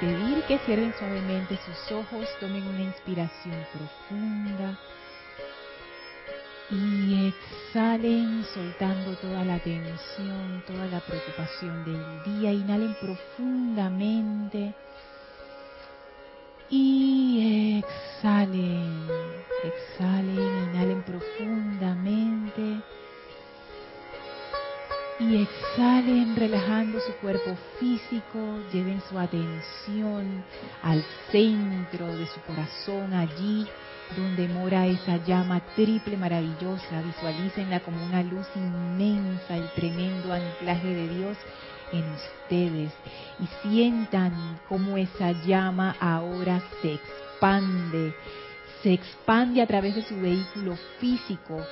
Pedir que cierren suavemente sus ojos, tomen una inspiración profunda y exhalen soltando toda la tensión, toda la preocupación del día. Inhalen profundamente y exhalen, exhalen, inhalen profundamente y exhalen relajando su cuerpo físico, lleven su atención al centro de su corazón, allí donde mora esa llama triple maravillosa, visualícenla como una luz inmensa, el tremendo anclaje de Dios en ustedes. Y sientan cómo esa llama ahora se expande, se expande a través de su vehículo físico,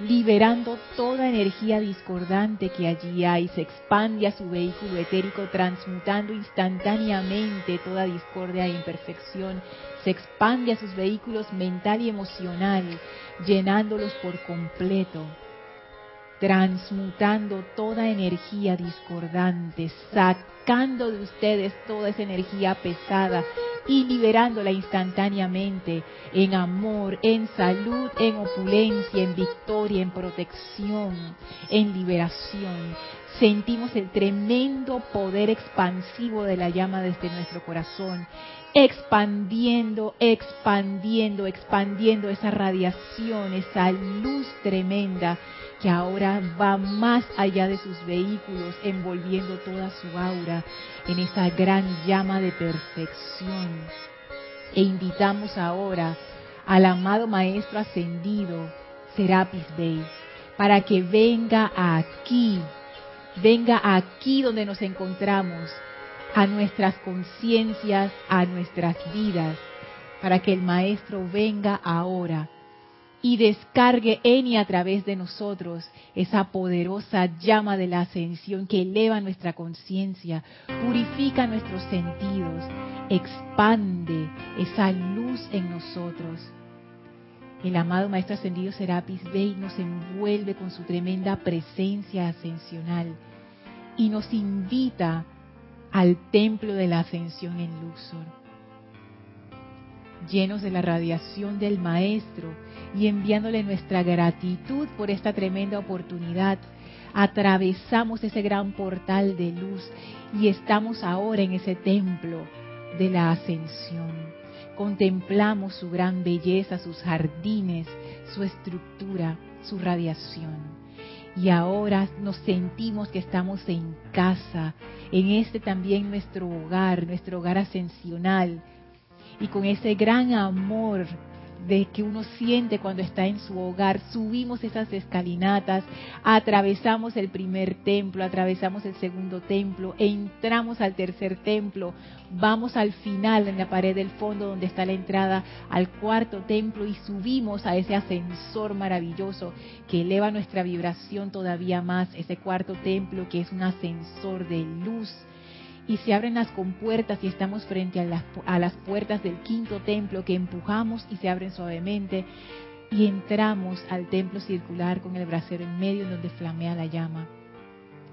liberando toda energía discordante que allí hay, se expande a su vehículo etérico, transmutando instantáneamente toda discordia e imperfección, se expande a sus vehículos mental y emocional, llenándolos por completo transmutando toda energía discordante, sacando de ustedes toda esa energía pesada y liberándola instantáneamente en amor, en salud, en opulencia, en victoria, en protección, en liberación. Sentimos el tremendo poder expansivo de la llama desde nuestro corazón, expandiendo, expandiendo, expandiendo esa radiación, esa luz tremenda que ahora va más allá de sus vehículos, envolviendo toda su aura en esa gran llama de perfección. E invitamos ahora al amado Maestro Ascendido, Serapis Bey, para que venga aquí, venga aquí donde nos encontramos, a nuestras conciencias, a nuestras vidas, para que el Maestro venga ahora y descargue en y a través de nosotros esa poderosa llama de la ascensión que eleva nuestra conciencia, purifica nuestros sentidos, expande esa luz en nosotros. El amado Maestro Ascendido Serapis Bey nos envuelve con su tremenda presencia ascensional y nos invita al templo de la ascensión en Luxor llenos de la radiación del Maestro y enviándole nuestra gratitud por esta tremenda oportunidad, atravesamos ese gran portal de luz y estamos ahora en ese templo de la ascensión. Contemplamos su gran belleza, sus jardines, su estructura, su radiación. Y ahora nos sentimos que estamos en casa, en este también nuestro hogar, nuestro hogar ascensional, y con ese gran amor de que uno siente cuando está en su hogar, subimos esas escalinatas, atravesamos el primer templo, atravesamos el segundo templo, entramos al tercer templo, vamos al final en la pared del fondo donde está la entrada al cuarto templo y subimos a ese ascensor maravilloso que eleva nuestra vibración todavía más, ese cuarto templo que es un ascensor de luz y se abren las compuertas y estamos frente a las, a las puertas del quinto templo que empujamos y se abren suavemente y entramos al templo circular con el brasero en medio donde flamea la llama.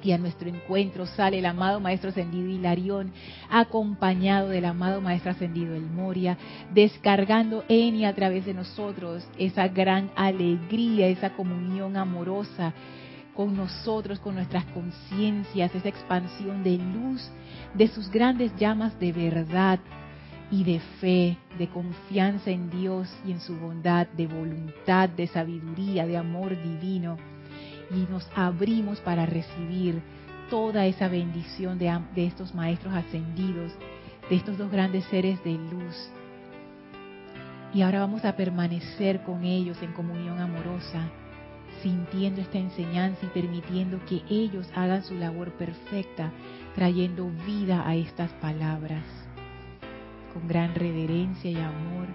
Y a nuestro encuentro sale el amado Maestro Ascendido Hilarión, acompañado del amado Maestro Ascendido El Moria, descargando en y a través de nosotros esa gran alegría, esa comunión amorosa con nosotros, con nuestras conciencias, esa expansión de luz de sus grandes llamas de verdad y de fe, de confianza en Dios y en su bondad, de voluntad, de sabiduría, de amor divino. Y nos abrimos para recibir toda esa bendición de, estos maestros ascendidos, de estos dos grandes seres de luz. Y ahora vamos a permanecer con ellos en comunión amorosa sintiendo esta enseñanza y permitiendo que ellos hagan su labor perfecta, trayendo vida a estas palabras. Con gran reverencia y amor,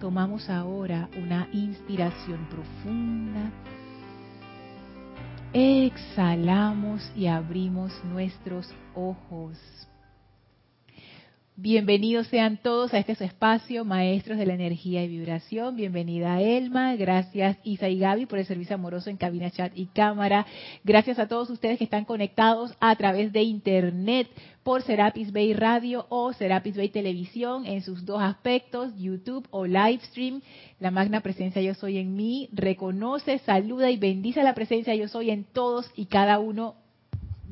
tomamos ahora una inspiración profunda. Exhalamos y abrimos nuestros ojos. Bienvenidos sean todos a este su espacio, maestros de la energía y vibración. Bienvenida Elma, gracias Isa y Gaby por el servicio amoroso en cabina, chat y cámara. Gracias a todos ustedes que están conectados a través de internet por Serapis Bay Radio o Serapis Bay Televisión en sus dos aspectos, YouTube o Livestream. La magna presencia yo soy en mí reconoce, saluda y bendice la presencia yo soy en todos y cada uno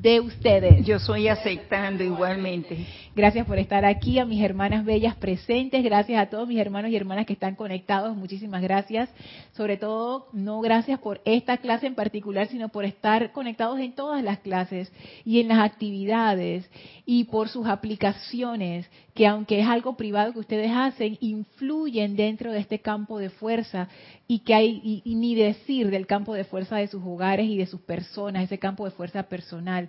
de ustedes. Yo soy aceptando igualmente. Gracias por estar aquí, a mis hermanas bellas presentes, gracias a todos mis hermanos y hermanas que están conectados, muchísimas gracias. Sobre todo, no gracias por esta clase en particular, sino por estar conectados en todas las clases y en las actividades y por sus aplicaciones, que aunque es algo privado que ustedes hacen, influyen dentro de este campo de fuerza y que hay, y ni decir del campo de fuerza de sus hogares y de sus personas, ese campo de fuerza personal.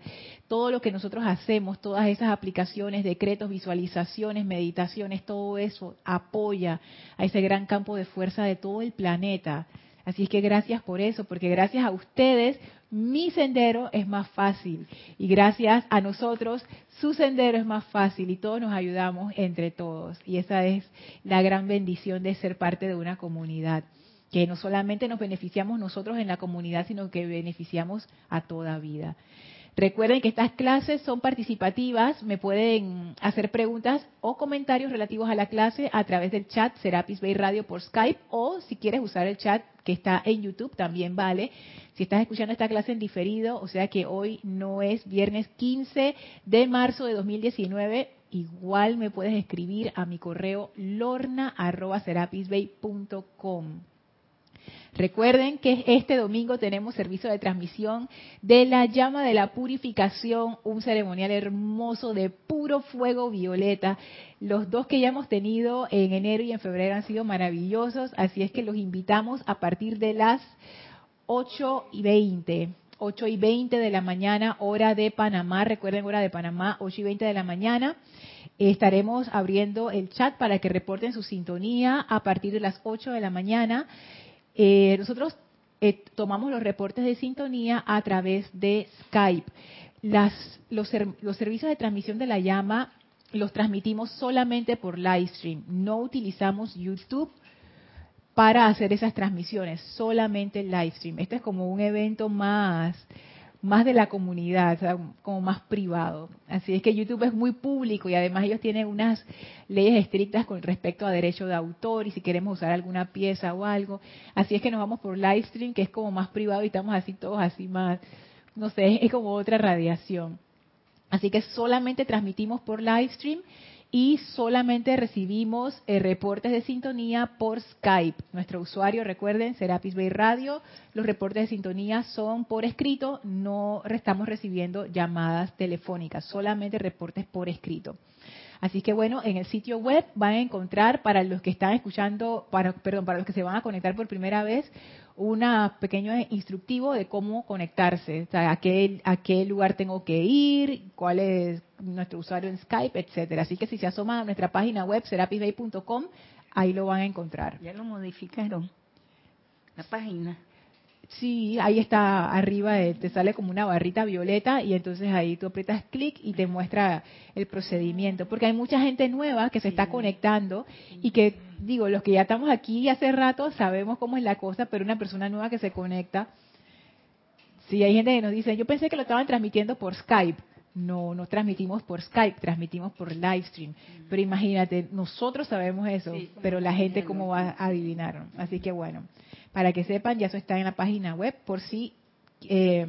Todo lo que nosotros hacemos, todas esas aplicaciones, decretos, visualizaciones, meditaciones, todo eso apoya a ese gran campo de fuerza de todo el planeta. Así es que gracias por eso, porque gracias a ustedes mi sendero es más fácil y gracias a nosotros su sendero es más fácil y todos nos ayudamos entre todos. Y esa es la gran bendición de ser parte de una comunidad, que no solamente nos beneficiamos nosotros en la comunidad, sino que beneficiamos a toda vida. Recuerden que estas clases son participativas, me pueden hacer preguntas o comentarios relativos a la clase a través del chat Serapis Bay Radio por Skype o si quieres usar el chat que está en YouTube también vale. Si estás escuchando esta clase en diferido, o sea que hoy no es viernes 15 de marzo de 2019, igual me puedes escribir a mi correo lorna@serapisbay.com. Recuerden que este domingo tenemos servicio de transmisión de la llama de la purificación, un ceremonial hermoso de puro fuego violeta. Los dos que ya hemos tenido en enero y en febrero han sido maravillosos, así es que los invitamos a partir de las 8 y 20. 8 y 20 de la mañana, hora de Panamá. Recuerden, hora de Panamá, 8 y 20 de la mañana. Estaremos abriendo el chat para que reporten su sintonía a partir de las 8 de la mañana. Eh, nosotros eh, tomamos los reportes de sintonía a través de Skype. Las, los, los servicios de transmisión de la llama los transmitimos solamente por livestream. No utilizamos YouTube para hacer esas transmisiones, solamente livestream. Este es como un evento más más de la comunidad, como más privado. Así es que YouTube es muy público y además ellos tienen unas leyes estrictas con respecto a derecho de autor y si queremos usar alguna pieza o algo. Así es que nos vamos por livestream, que es como más privado y estamos así todos así más, no sé, es como otra radiación. Así que solamente transmitimos por livestream y solamente recibimos eh, reportes de sintonía por Skype. Nuestro usuario, recuerden, Serapis Bay Radio. Los reportes de sintonía son por escrito, no estamos recibiendo llamadas telefónicas, solamente reportes por escrito. Así que bueno, en el sitio web van a encontrar para los que están escuchando, para, perdón, para los que se van a conectar por primera vez, un pequeño instructivo de cómo conectarse, o sea, a qué, a qué lugar tengo que ir, cuál es nuestro usuario en Skype, etcétera. Así que si se asoman a nuestra página web serapisbay.com, ahí lo van a encontrar. Ya lo modificaron. La página. Sí, ahí está arriba, eh, te sale como una barrita violeta y entonces ahí tú aprietas clic y te muestra el procedimiento. Porque hay mucha gente nueva que se está conectando y que, digo, los que ya estamos aquí hace rato sabemos cómo es la cosa, pero una persona nueva que se conecta, sí, hay gente que nos dice, yo pensé que lo estaban transmitiendo por Skype. No, no transmitimos por Skype, transmitimos por livestream. Pero imagínate, nosotros sabemos eso, pero la gente cómo va a adivinar. Así que bueno. Para que sepan, ya eso está en la página web por si eh,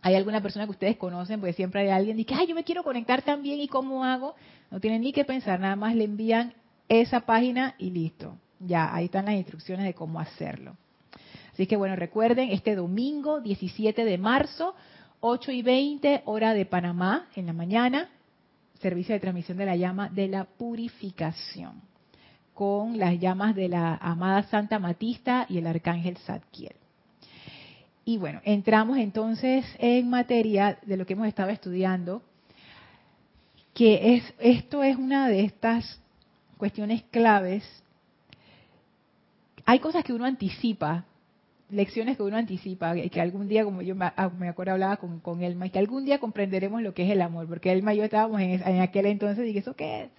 hay alguna persona que ustedes conocen, porque siempre hay alguien que dice, ay, yo me quiero conectar también y cómo hago. No tienen ni que pensar, nada más le envían esa página y listo. Ya, ahí están las instrucciones de cómo hacerlo. Así que bueno, recuerden, este domingo 17 de marzo, 8 y 20, hora de Panamá, en la mañana, servicio de transmisión de la llama de la purificación con las llamas de la amada Santa Matista y el arcángel Zadkiel. Y bueno, entramos entonces en materia de lo que hemos estado estudiando, que es esto es una de estas cuestiones claves. Hay cosas que uno anticipa, lecciones que uno anticipa, que algún día, como yo me, ah, acuerdo, hablaba con, con Elma, y que algún día comprenderemos lo que es el amor, porque Elma y yo estábamos en, aquel entonces y ¿eso qué es?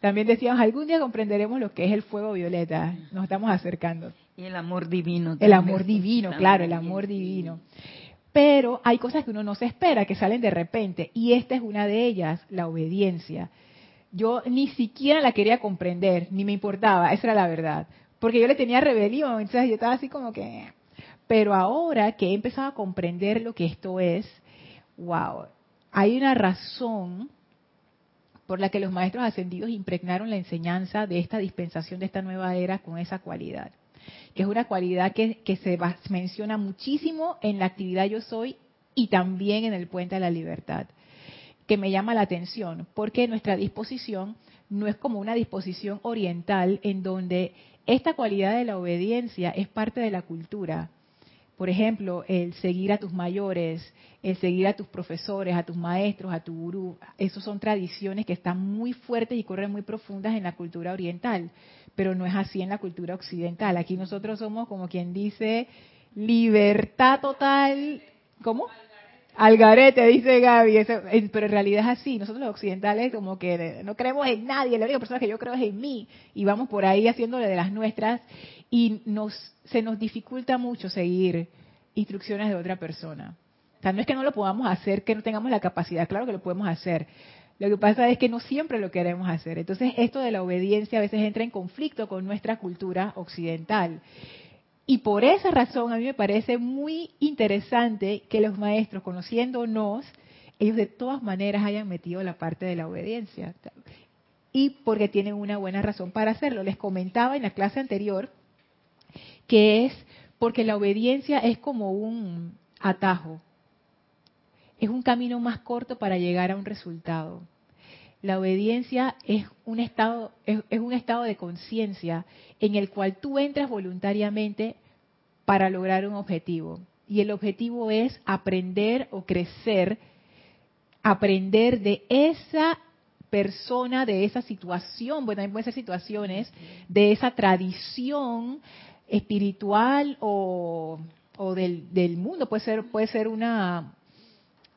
También decíamos, algún día comprenderemos lo que es el fuego violeta, nos estamos acercando. Y el amor divino. El amor divino, claro, el amor divino. Pero hay cosas que uno no se espera, que salen de repente, y esta es una de ellas, la obediencia. Yo ni siquiera la quería comprender, ni me importaba, esa era la verdad porque yo le tenía rebelión, entonces yo estaba así como que... Pero ahora que he empezado a comprender lo que esto es, wow, hay una razón por la que los maestros ascendidos impregnaron la enseñanza de esta dispensación, de esta nueva era, con esa cualidad, que es una cualidad que, que se menciona muchísimo en la actividad Yo Soy y también en el Puente de la Libertad, que me llama la atención, porque nuestra disposición no es como una disposición oriental en donde esta cualidad de la obediencia es parte de la cultura. Por ejemplo, el seguir a tus mayores, el seguir a tus profesores, a tus maestros, a tu gurú, esos son tradiciones que están muy fuertes y corren muy profundas en la cultura oriental, pero no es así en la cultura occidental. Aquí nosotros somos como quien dice libertad total, ¿cómo? Algarete, dice Gaby, pero en realidad es así. Nosotros los occidentales como que no creemos en nadie, la única persona que yo creo es en mí. Y vamos por ahí haciéndole de las nuestras y nos, se nos dificulta mucho seguir instrucciones de otra persona. O sea, no es que no lo podamos hacer, que no tengamos la capacidad, claro que lo podemos hacer. Lo que pasa es que no siempre lo queremos hacer. Entonces, esto de la obediencia a veces entra en conflicto con nuestra cultura occidental. Y por esa razón a mí me parece muy interesante que los maestros, conociéndonos, ellos de todas maneras hayan metido la parte de la obediencia. Y porque tienen una buena razón para hacerlo. Les comentaba en la clase anterior que es porque la obediencia es como un atajo. Es un camino más corto para llegar a un resultado. La obediencia es un estado, es, un estado de conciencia en el cual tú entras voluntariamente para lograr un objetivo. Y el objetivo es aprender o crecer, aprender de esa persona, de esa situación, bueno, también pueden ser situaciones, de esa tradición espiritual o, del, del, mundo, puede ser, puede ser una,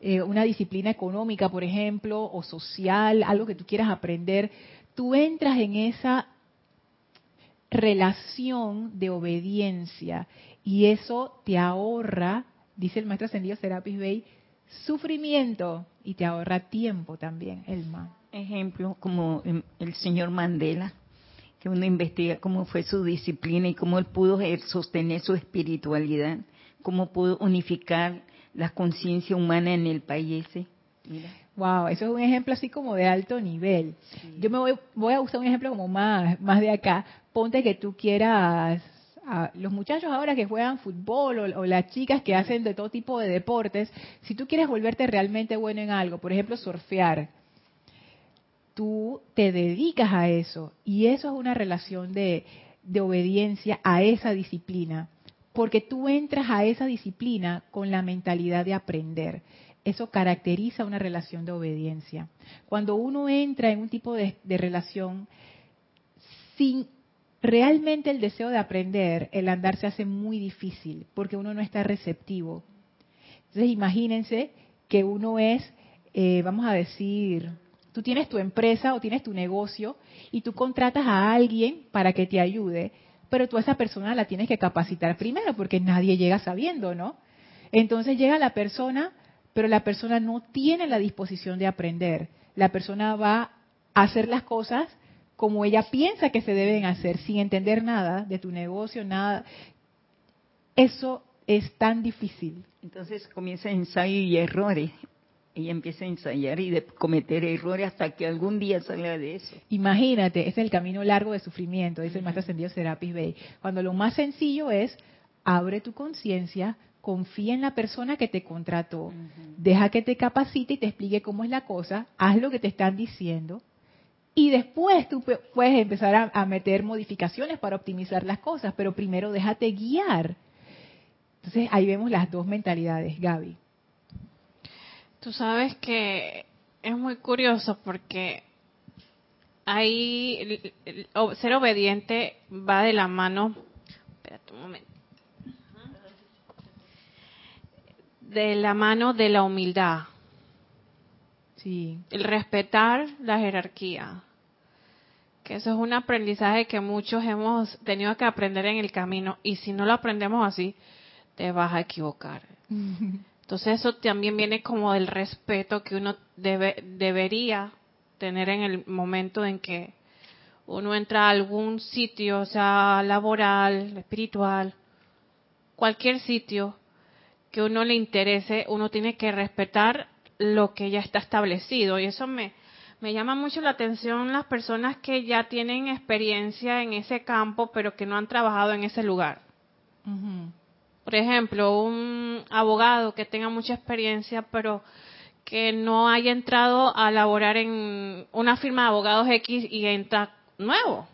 eh, una disciplina económica, por ejemplo, o social, algo que tú quieras aprender, tú entras en esa relación de obediencia y eso te ahorra, dice el maestro ascendido Serapis Bey, sufrimiento y te ahorra tiempo también, Elma. Ejemplo, como el señor Mandela, que uno investiga cómo fue su disciplina y cómo él pudo sostener su espiritualidad, cómo pudo unificar la conciencia humana en el país ese. Wow, eso es un ejemplo así como de alto nivel. Yo me voy, voy, a usar un ejemplo como más, más de acá. Ponte que tú quieras, los muchachos ahora que juegan fútbol o, las chicas que hacen de todo tipo de deportes, si tú quieres volverte realmente bueno en algo, por ejemplo surfear, tú te dedicas a eso y eso es una relación de, de obediencia a esa disciplina porque tú entras a esa disciplina con la mentalidad de aprender. Eso caracteriza una relación de obediencia. Cuando uno entra en un tipo de, relación sin realmente el deseo de aprender, el andar se hace muy difícil porque uno no está receptivo. Entonces imagínense que uno es, eh, vamos a decir, tú tienes tu empresa o tienes tu negocio y tú contratas a alguien para que te ayude, pero tú a esa persona la tienes que capacitar primero, porque nadie llega sabiendo, ¿no? Entonces llega la persona, pero la persona no tiene la disposición de aprender. La persona va a hacer las cosas como ella piensa que se deben hacer, sin entender nada de tu negocio, nada. Eso es tan difícil. Entonces comienza ensayo y errores ella empieza a ensayar y de cometer errores hasta que algún día salga de eso. Imagínate, es el camino largo de sufrimiento, dice el maestro ascendido Serapis Bey. Cuando lo más sencillo es, abre tu conciencia, confía en la persona que te contrató, deja que te capacite y te explique cómo es la cosa, haz lo que te están diciendo y después tú puedes empezar a, a meter modificaciones para optimizar las cosas, pero primero déjate guiar. Entonces ahí vemos las dos mentalidades, Gaby. Tú sabes que es muy curioso porque ahí ser obediente va de la mano. Espérate un momento. de la mano de la humildad. Sí. El respetar la jerarquía. Que eso es un aprendizaje que muchos hemos tenido que aprender en el camino. Y si no lo aprendemos así, te vas a equivocar. Entonces eso también viene como del respeto que uno debe, debería tener en el momento en que uno entra a algún sitio, sea laboral, espiritual, cualquier sitio que uno le interese, uno tiene que respetar lo que ya está establecido. Y eso me, me llama mucho la atención las personas que ya tienen experiencia en ese campo, pero que no han trabajado en ese lugar. Por ejemplo, un abogado que tenga mucha experiencia, pero que no haya entrado a laborar en una firma de abogados X y entra nuevo.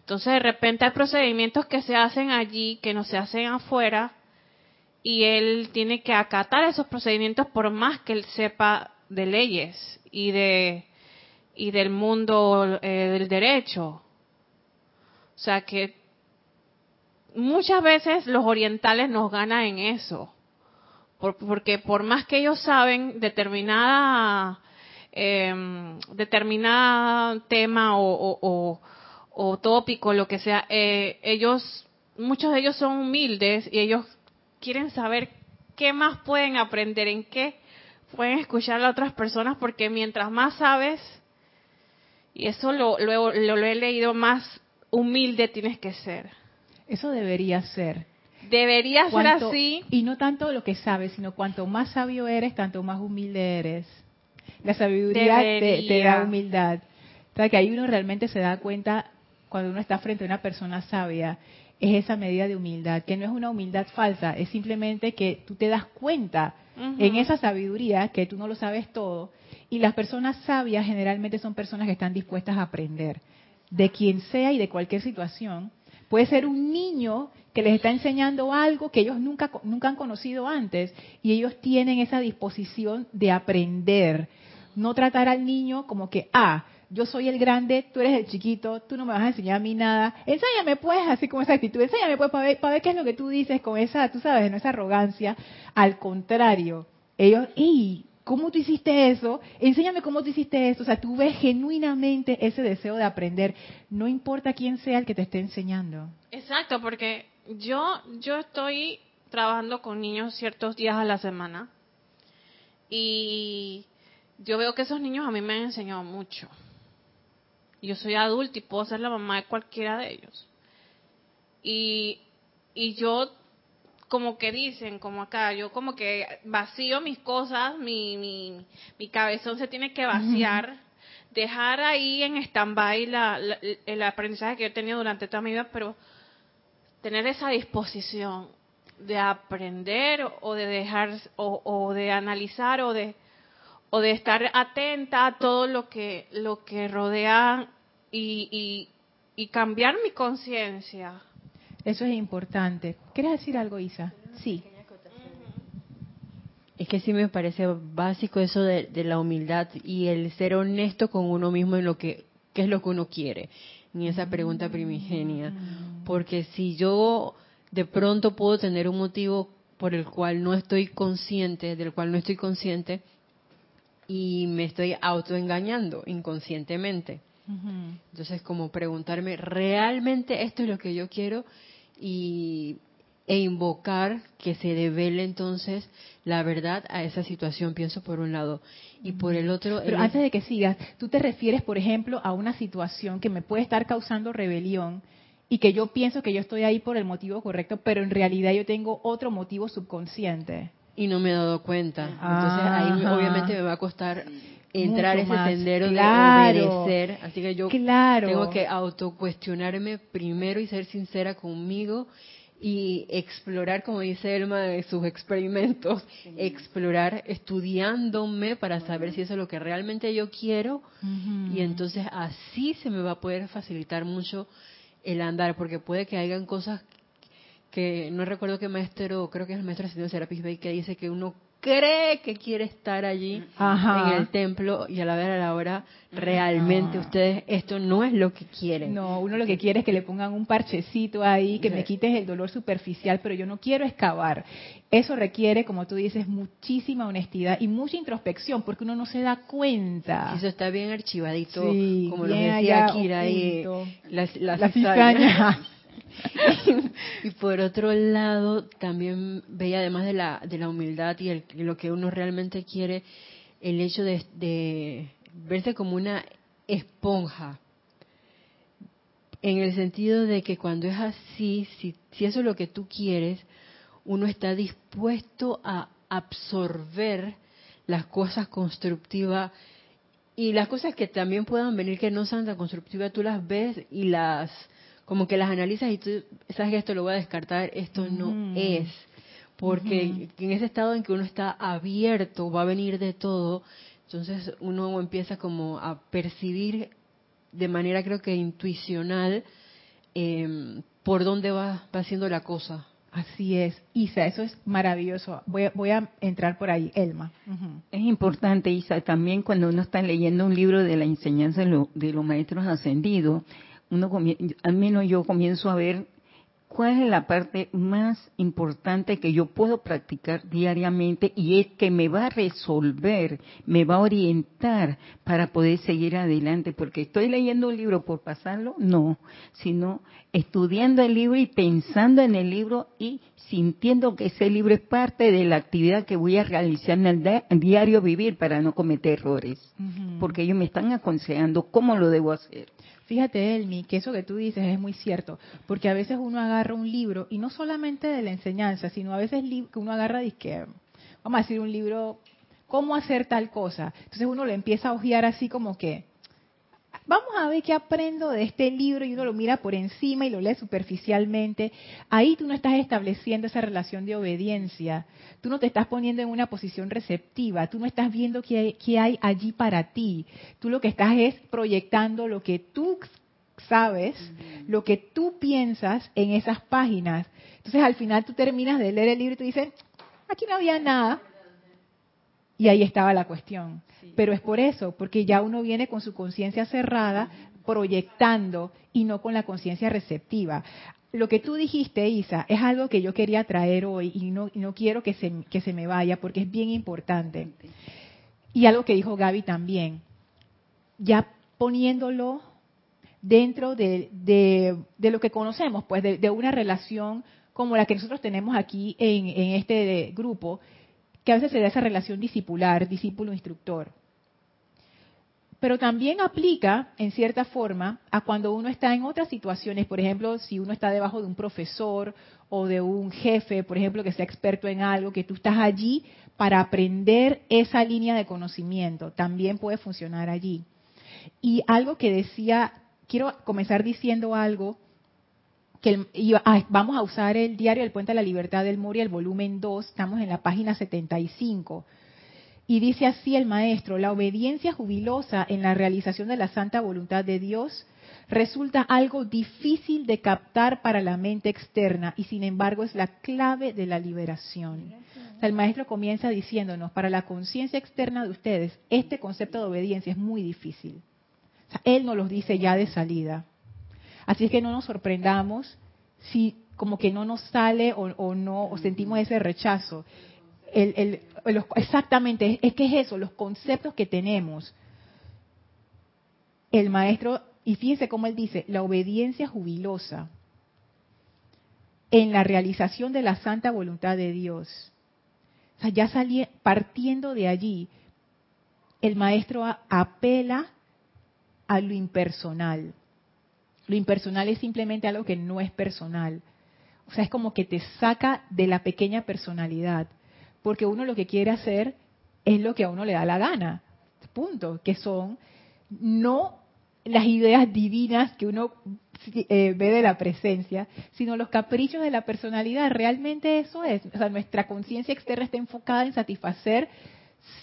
Entonces, de repente hay procedimientos que se hacen allí, que no se hacen afuera, y él tiene que acatar esos procedimientos por más que él sepa de leyes y de y del mundo eh, del derecho. O sea que muchas veces los orientales nos ganan en eso, porque por más que ellos saben determinada eh, determinada tema o, o, tópico, lo que sea, eh, ellos, muchos de ellos son humildes y ellos quieren saber qué más pueden aprender, en qué pueden escuchar a otras personas, porque mientras más sabes, y eso lo, lo, lo he leído, más humilde tienes que ser. Eso debería ser. Debería ser así. Y no tanto lo que sabes, sino cuanto más sabio eres, tanto más humilde eres. La sabiduría te, da humildad. O sea, que ahí uno realmente se da cuenta, cuando uno está frente a una persona sabia, es esa medida de humildad, que no es una humildad falsa, es simplemente que tú te das cuenta en esa sabiduría que tú no lo sabes todo. Y las personas sabias generalmente son personas que están dispuestas a aprender, de quien sea y de cualquier situación, Puede ser un niño que les está enseñando algo que ellos nunca, nunca han conocido antes y ellos tienen esa disposición de aprender. No tratar al niño como que, ah, yo soy el grande, tú eres el chiquito, tú no me vas a enseñar a mí nada. Enséñame pues, así con esa actitud, enséñame pues para ver, para ver qué es lo que tú dices con esa, tú sabes, no esa arrogancia. Al contrario, ellos, ¡ey! ¿Cómo tú hiciste eso? Enséñame cómo tú hiciste eso. O sea, tú ves genuinamente ese deseo de aprender, no importa quién sea el que te esté enseñando. Exacto, porque yo yo estoy trabajando con niños ciertos días a la semana y yo veo que esos niños a mí me han enseñado mucho. Yo soy adulto y puedo ser la mamá de cualquiera de ellos. Y, y yo como que dicen, como acá, yo como que vacío mis cosas, mi, mi, mi cabezón se tiene que vaciar, dejar ahí en stand-by la, el aprendizaje que yo he tenido durante toda mi vida, pero tener esa disposición de aprender o de dejar o, o de analizar o de o de estar atenta a todo lo que lo que rodea y, y, y cambiar mi conciencia eso es importante. ¿Quieres decir algo, Isa? Sí. Es que sí me parece básico eso de, la humildad y el ser honesto con uno mismo en lo que qué es lo que uno quiere, en esa pregunta primigenia. Mm. Porque si yo de pronto puedo tener un motivo por el cual no estoy consciente, del cual no estoy consciente, y me estoy autoengañando inconscientemente. Entonces, como preguntarme, ¿realmente esto es lo que yo quiero? Y, e invocar que se devele entonces la verdad a esa situación, pienso por un lado. Y por el otro... Pero antes de que sigas, tú te refieres, por ejemplo, a una situación que me puede estar causando rebelión y que yo pienso que yo estoy ahí por el motivo correcto, pero en realidad yo tengo otro motivo subconsciente. Y no me he dado cuenta. Entonces ahí obviamente me va a costar entrar ese sendero de obedecer. Así que yo tengo que autocuestionarme primero y ser sincera conmigo y explorar, como dice Elma, de sus experimentos, explorar estudiándome para saber si eso es lo que realmente yo quiero. Y entonces así se me va a poder facilitar mucho el andar, porque puede que hayan cosas que no recuerdo qué maestro, creo que es el maestro Ascendido Serapis Bey, que dice que uno cree que quiere estar allí Ajá. en el templo y a la ver a la hora realmente ustedes esto no es lo que quieren. No, uno lo que quiere es que le pongan un parchecito ahí, que me quites el dolor superficial, pero yo no quiero excavar. Eso requiere, como tú dices, muchísima honestidad y mucha introspección, porque uno no se da cuenta. Eso está bien archivadito, Sí, como lo decía Kira ahí, oculto. la, la La cizaña. cizaña. y por otro lado, también veía además de la, de la humildad y lo que uno realmente quiere, el hecho de, de verse como una esponja. En el sentido de que cuando es así, si, si eso es lo que tú quieres, uno está dispuesto a absorber las cosas constructivas y las cosas que también puedan venir que no sean tan constructivas, tú las ves y las, como que las analizas y tú sabes que esto lo voy a descartar, esto no es. Porque en ese estado en que uno está abierto, va a venir de todo, entonces uno empieza como a percibir de manera creo que intuicional eh, por dónde va, va haciendo la cosa. Así es. Isa, eso es maravilloso. Voy a, voy a entrar por ahí, Elma. Es importante, Isa, también cuando uno está leyendo un libro de la enseñanza de, lo- de los maestros ascendidos, uno al menos yo comienzo a ver cuál es la parte más importante que yo puedo practicar diariamente y es que me va a resolver, me va a orientar para poder seguir adelante, porque estoy leyendo un libro por pasarlo, no, sino estudiando el libro y pensando en el libro y sintiendo que ese libro es parte de la actividad que voy a realizar en el di- diario vivir para no cometer errores, porque ellos me están aconsejando cómo lo debo hacer. Fíjate, Elmi, que eso que tú dices es muy cierto, porque a veces uno agarra un libro, y no solamente de la enseñanza, sino a veces que uno agarra, que vamos a decir, un libro, cómo hacer tal cosa. Entonces uno lo empieza a hojear así como que, vamos a ver qué aprendo de este libro, y uno lo mira por encima y lo lee superficialmente. Ahí tú no estás estableciendo esa relación de obediencia, tú no te estás poniendo en una posición receptiva, tú no estás viendo qué hay, qué hay allí para ti. Tú lo que estás es proyectando lo que tú sabes, lo que tú piensas en esas páginas. Entonces al final tú terminas de leer el libro y tú dices, aquí no había nada. Y ahí estaba la cuestión. Pero es por eso, porque ya uno viene con su conciencia cerrada, proyectando y no con la conciencia receptiva. Lo que tú dijiste, Isa, es algo que yo quería traer hoy y no, y no quiero que se, que se me vaya porque es bien importante. Y algo que dijo Gaby también, ya poniéndolo dentro de, de- de lo que conocemos, pues de, de una relación como la que nosotros tenemos aquí en, en este grupo, que a veces se da esa relación discipular, discípulo-instructor. Pero también aplica, en cierta forma, a cuando uno está en otras situaciones, por ejemplo, si uno está debajo de un profesor o de un jefe, por ejemplo, que sea experto en algo, que tú estás allí para aprender esa línea de conocimiento, también puede funcionar allí. Y algo que decía, quiero comenzar diciendo algo, ah, vamos a usar el diario El Puente de la Libertad del Moria, el volumen 2, estamos en la página 75. Y dice así el maestro, la obediencia jubilosa en la realización de la santa voluntad de Dios resulta algo difícil de captar para la mente externa y sin embargo es la clave de la liberación. El maestro comienza diciéndonos, para la conciencia externa de ustedes, este concepto de obediencia es muy difícil. Él nos los dice ya de salida. Así es que no nos sorprendamos si como que no nos sale o, no, o sentimos ese rechazo. Exactamente, es que es eso, los conceptos que tenemos. El maestro, y fíjense cómo él dice, la obediencia jubilosa en la realización de la santa voluntad de Dios. O sea, ya salí, partiendo de allí, el maestro apela a lo impersonal. Lo impersonal es simplemente algo que no es personal. O sea, es como que te saca de la pequeña personalidad. Porque uno lo que quiere hacer es lo que a uno le da la gana. Punto. Que son no las ideas divinas que uno eh, ve de la presencia, sino los caprichos de la personalidad. Realmente eso es. O sea, nuestra conciencia externa está enfocada en satisfacer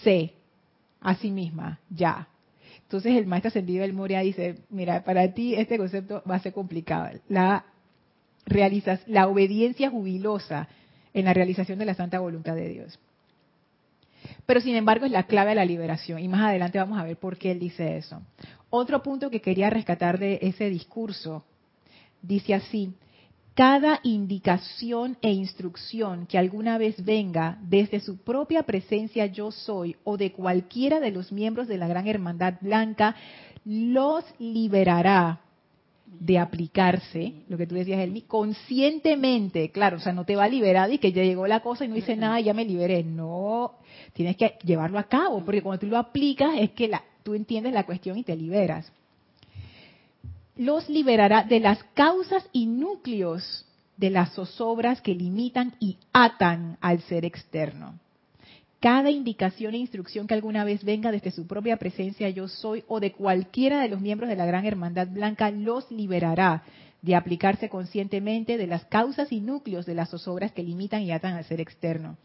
C a sí misma, ya. Entonces el maestro ascendido del Moria dice, mira, para ti este concepto va a ser complicado. La, realizas, la obediencia jubilosa en la realización de la santa voluntad de Dios. Pero sin embargo es la clave de la liberación y más adelante vamos a ver por qué él dice eso. Otro punto que quería rescatar de ese discurso dice así, cada indicación e instrucción que alguna vez venga desde su propia presencia yo soy o de cualquiera de los miembros de la Gran Hermandad Blanca, los liberará de aplicarse, lo que tú decías, Elmi, conscientemente, claro, o sea, no te va a liberar y que ya llegó la cosa y no dice nada y ya me liberé, no, tienes que llevarlo a cabo, porque cuando tú lo aplicas es que la, tú entiendes la cuestión y te liberas los liberará de las causas y núcleos de las zozobras que limitan y atan al ser externo. Cada indicación e instrucción que alguna vez venga desde su propia presencia yo soy o de cualquiera de los miembros de la Gran Hermandad Blanca los liberará de aplicarse conscientemente de las causas y núcleos de las zozobras que limitan y atan al ser externo.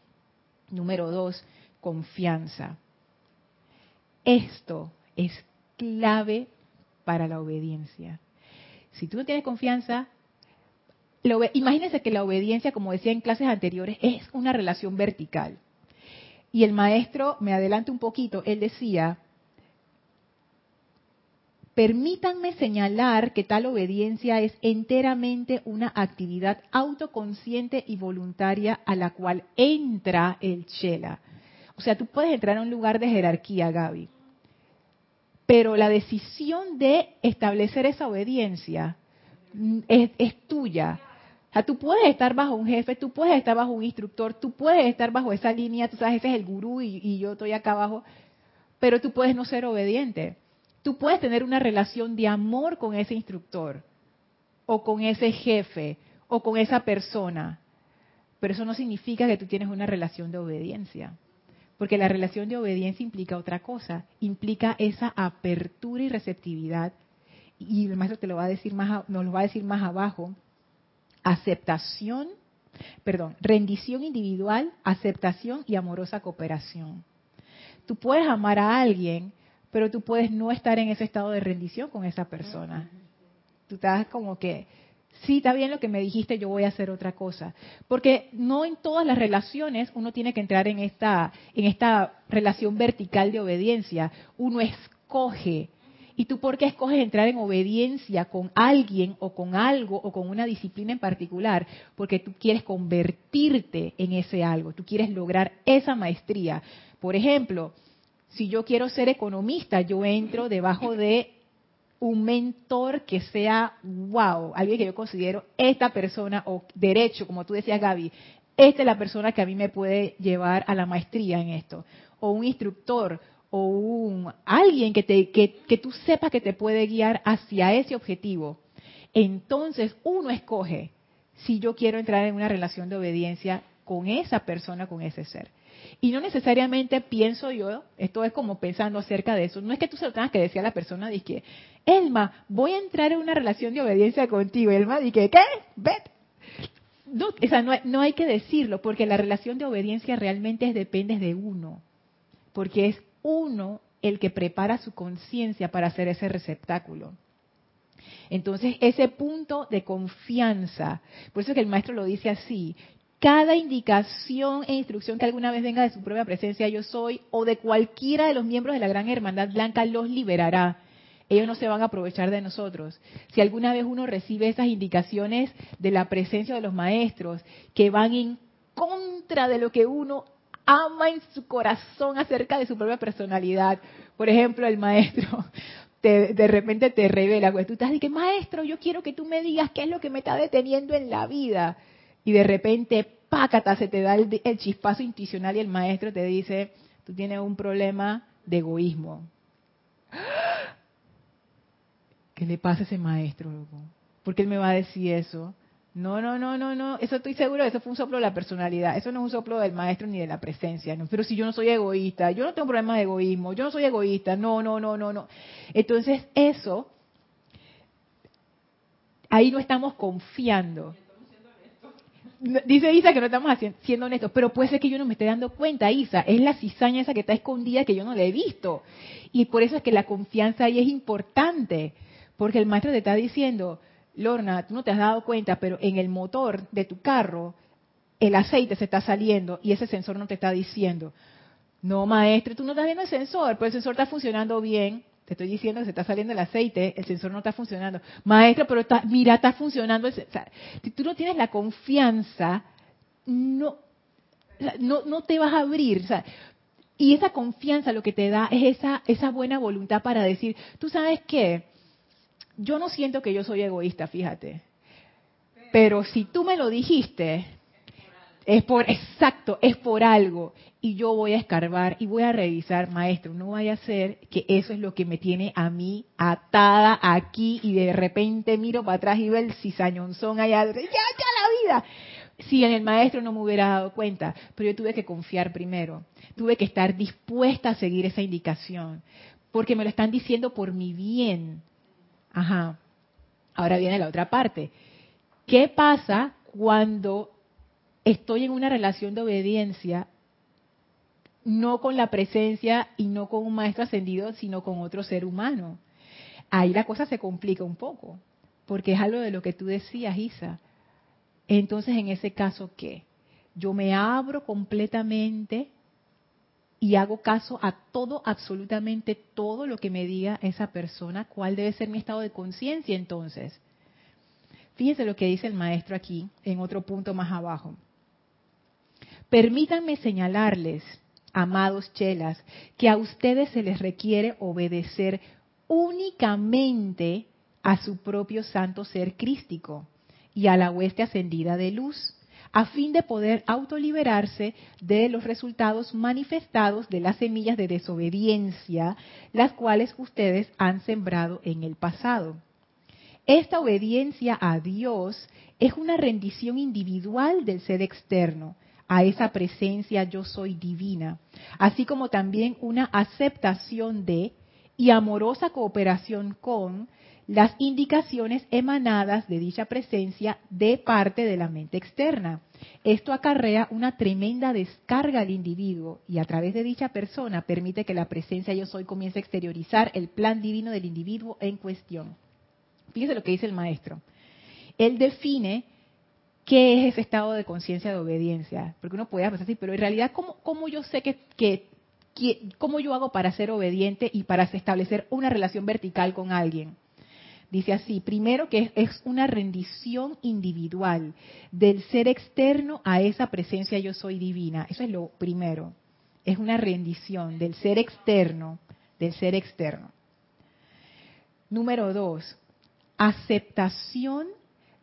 Número dos, confianza. Esto es clave para la obediencia. Si tú no tienes confianza, imagínense que la obediencia, como decía en clases anteriores, es una relación vertical. Y el maestro, me adelanto un poquito, él decía, permítanme señalar que tal obediencia es enteramente una actividad autoconsciente y voluntaria a la cual entra el chela. O sea, tú puedes entrar a un lugar de jerarquía, Gaby, pero la decisión de establecer esa obediencia es, tuya. O sea, tú puedes estar bajo un jefe, tú puedes estar bajo un instructor, tú puedes estar bajo esa línea, tú sabes, ese es el gurú y, y yo estoy acá abajo, pero tú puedes no ser obediente. Tú puedes tener una relación de amor con ese instructor, o con ese jefe, o con esa persona, pero eso no significa que tú tienes una relación de obediencia. Porque la relación de obediencia implica otra cosa, implica esa apertura y receptividad. Y el maestro te lo va a decir más, nos lo va a decir más abajo. Aceptación, perdón, rendición individual, aceptación y amorosa cooperación. Tú puedes amar a alguien, pero tú puedes no estar en ese estado de rendición con esa persona. Tú estás como que, sí, está bien lo que me dijiste, yo voy a hacer otra cosa. Porque no en todas las relaciones uno tiene que entrar en esta, en esta relación vertical de obediencia. Uno escoge. ¿Y tú por qué escoges entrar en obediencia con alguien o con algo o con una disciplina en particular? Porque tú quieres convertirte en ese algo, tú quieres lograr esa maestría. Por ejemplo, si yo quiero ser economista, yo entro debajo de un mentor que sea, wow, alguien que yo considero esta persona, o derecho, como tú decías Gaby, esta es la persona que a mí me puede llevar a la maestría en esto, o un instructor, o un alguien que, te, que, que tú sepas que te puede guiar hacia ese objetivo. Entonces uno escoge si yo quiero entrar en una relación de obediencia con esa persona, con ese ser. Y no necesariamente pienso yo, esto es como pensando acerca de eso, no es que tú se lo tengas que decir a la persona, que Elma, voy a entrar en una relación de obediencia contigo. Elma, dije, ¿qué? Vete. No, o sea, no, hay que decirlo, porque la relación de obediencia realmente depende de uno, porque es uno el que prepara su conciencia para hacer ese receptáculo. Entonces, ese punto de confianza, por eso es que el maestro lo dice así, cada indicación e instrucción que alguna vez venga de su propia presencia yo soy o de cualquiera de los miembros de la Gran Hermandad Blanca los liberará. Ellos no se van a aprovechar de nosotros. Si alguna vez uno recibe esas indicaciones de la presencia de los maestros que van en contra de lo que uno ama en su corazón acerca de su propia personalidad, por ejemplo, el maestro de repente te revela, pues tú estás que maestro, yo quiero que tú me digas qué es lo que me está deteniendo en la vida y de repente, pácata, se te da el, chispazo intuicional y el maestro te dice, tú tienes un problema de egoísmo. ¿Qué le pasa a ese maestro? ¿Por qué él me va a decir eso? No, no, no, no, no. Eso estoy seguro, eso fue un soplo de la personalidad. Eso no es un soplo del maestro ni de la presencia. Pero si yo no soy egoísta, yo no tengo problema de egoísmo, yo no soy egoísta, no, no, no, no, no. Entonces eso, ahí no estamos confiando dice Isa que no estamos siendo honestos, pero puede ser que yo no me esté dando cuenta, Isa. Es la cizaña esa que está escondida que yo no la he visto. Y por eso es que la confianza ahí es importante, porque el maestro te está diciendo, Lorna, tú no te has dado cuenta, pero en el motor de tu carro el aceite se está saliendo y ese sensor no te está diciendo. No, maestro, tú no estás viendo el sensor, pero el sensor está funcionando bien. Te estoy diciendo que se está saliendo el aceite, el sensor no está funcionando. Maestro, pero está, mira, está funcionando. si tú no tienes la confianza, no, no, no te vas a abrir. O sea, y esa confianza lo que te da es esa, esa buena voluntad para decir, tú sabes qué, yo no siento que yo soy egoísta, fíjate. Pero si tú me lo dijiste, es por, exacto, es por algo. Y yo voy a escarbar y voy a revisar, maestro, no vaya a ser que eso es lo que me tiene a mí atada aquí y de repente miro para atrás y veo el cizañonzón allá, ya, ya la vida si en el maestro no me hubiera dado cuenta, pero yo tuve que confiar primero, tuve que estar dispuesta a seguir esa indicación, porque me lo están diciendo por mi bien. Ajá. Ahora viene la otra parte. ¿Qué pasa cuando estoy en una relación de obediencia, no con la presencia y no con un maestro ascendido, sino con otro ser humano? Ahí la cosa se complica un poco, porque es algo de lo que tú decías, Isa entonces, en ese caso, ¿qué? Yo me abro completamente y hago caso a todo, absolutamente todo lo que me diga esa persona. ¿Cuál debe ser mi estado de conciencia entonces? Fíjense lo que dice el maestro aquí, en otro punto más abajo. Permítanme señalarles, amados chelas, que a ustedes se les requiere obedecer únicamente a su propio santo ser crístico y a la hueste ascendida de luz, a fin de poder autoliberarse de los resultados manifestados de las semillas de desobediencia, las cuales ustedes han sembrado en el pasado. Esta obediencia a Dios es una rendición individual del ser externo, a esa presencia yo soy divina, así como también una aceptación de y amorosa cooperación con las indicaciones emanadas de dicha presencia de parte de la mente externa. Esto acarrea una tremenda descarga al individuo y a través de dicha persona permite que la presencia yo soy comience a exteriorizar el plan divino del individuo en cuestión. Fíjese lo que dice el maestro. Él define qué es ese estado de conciencia de obediencia. Porque uno puede pensar así, pero en realidad, ¿cómo, yo sé que, que, cómo yo hago para ser obediente y para establecer una relación vertical con alguien? Dice así, primero que es una rendición individual del ser externo a esa presencia yo soy divina. Eso es lo primero. Es una rendición del ser externo, del ser externo. Número dos, aceptación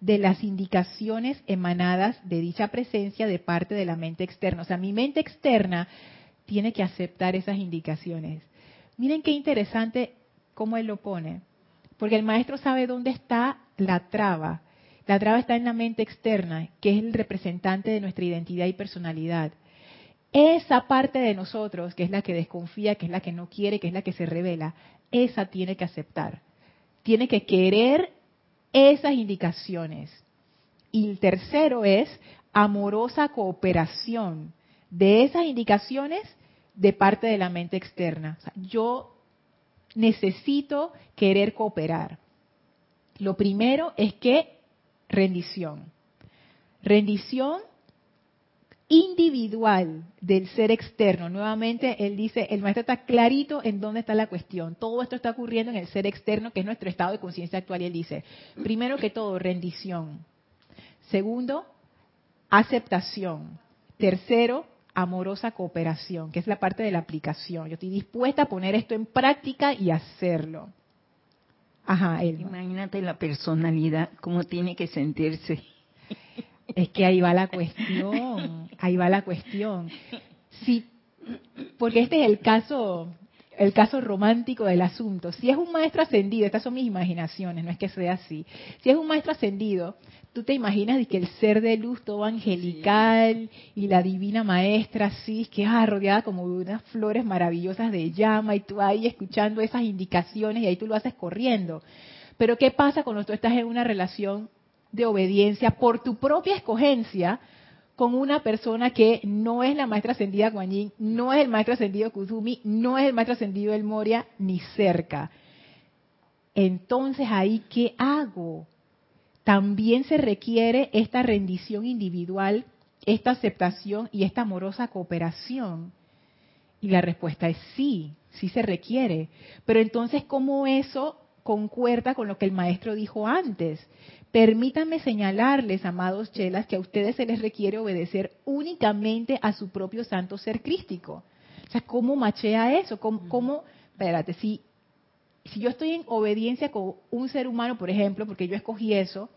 de las indicaciones emanadas de dicha presencia de parte de la mente externa. O sea, mi mente externa tiene que aceptar esas indicaciones. Miren qué interesante cómo él lo pone. Porque el maestro sabe dónde está la traba. La traba está en la mente externa, que es el representante de nuestra identidad y personalidad. Esa parte de nosotros, que es la que desconfía, que es la que no quiere, que es la que se revela, esa tiene que aceptar. Tiene que querer esas indicaciones. Y el tercero es amorosa cooperación de esas indicaciones de parte de la mente externa. yo necesito querer cooperar. Lo primero es que rendición. Rendición individual del ser externo. Nuevamente, él dice, el maestro está clarito en dónde está la cuestión. Todo esto está ocurriendo en el ser externo, que es nuestro estado de conciencia actual. Y él dice, primero que todo, rendición. Segundo, aceptación. Tercero, amorosa cooperación, que es la parte de la aplicación. Yo estoy dispuesta a poner esto en práctica y hacerlo. Ajá, él. Imagínate la personalidad, cómo tiene que sentirse. Es que ahí va la cuestión, ahí va la cuestión. Sí, porque este es el caso, el caso romántico del asunto. Si es un maestro ascendido, estas son mis imaginaciones, no es que sea así. Si es un maestro ascendido, tú te imaginas que el ser de luz todo angelical y la divina maestra así, que ah, rodeada como de unas flores maravillosas de llama y tú ahí escuchando esas indicaciones y ahí tú lo haces corriendo. Pero ¿qué pasa cuando tú estás en una relación de obediencia por tu propia escogencia con una persona que no es la maestra ascendida Guan no es el maestro ascendido Kuzumi, no es el maestro ascendido El Moria, ni cerca? Entonces ahí, ¿qué hago? también se requiere esta rendición individual, esta aceptación y esta amorosa cooperación. Y la respuesta es sí, sí se requiere. Pero entonces, ¿cómo eso concuerda con lo que el maestro dijo antes? Permítanme señalarles, amados chelas, que a ustedes se les requiere obedecer únicamente a su propio santo ser crístico. O sea, ¿cómo machea eso? ¿Cómo, cómo espérate, si, si yo estoy en obediencia con un ser humano, por ejemplo, porque yo escogí eso,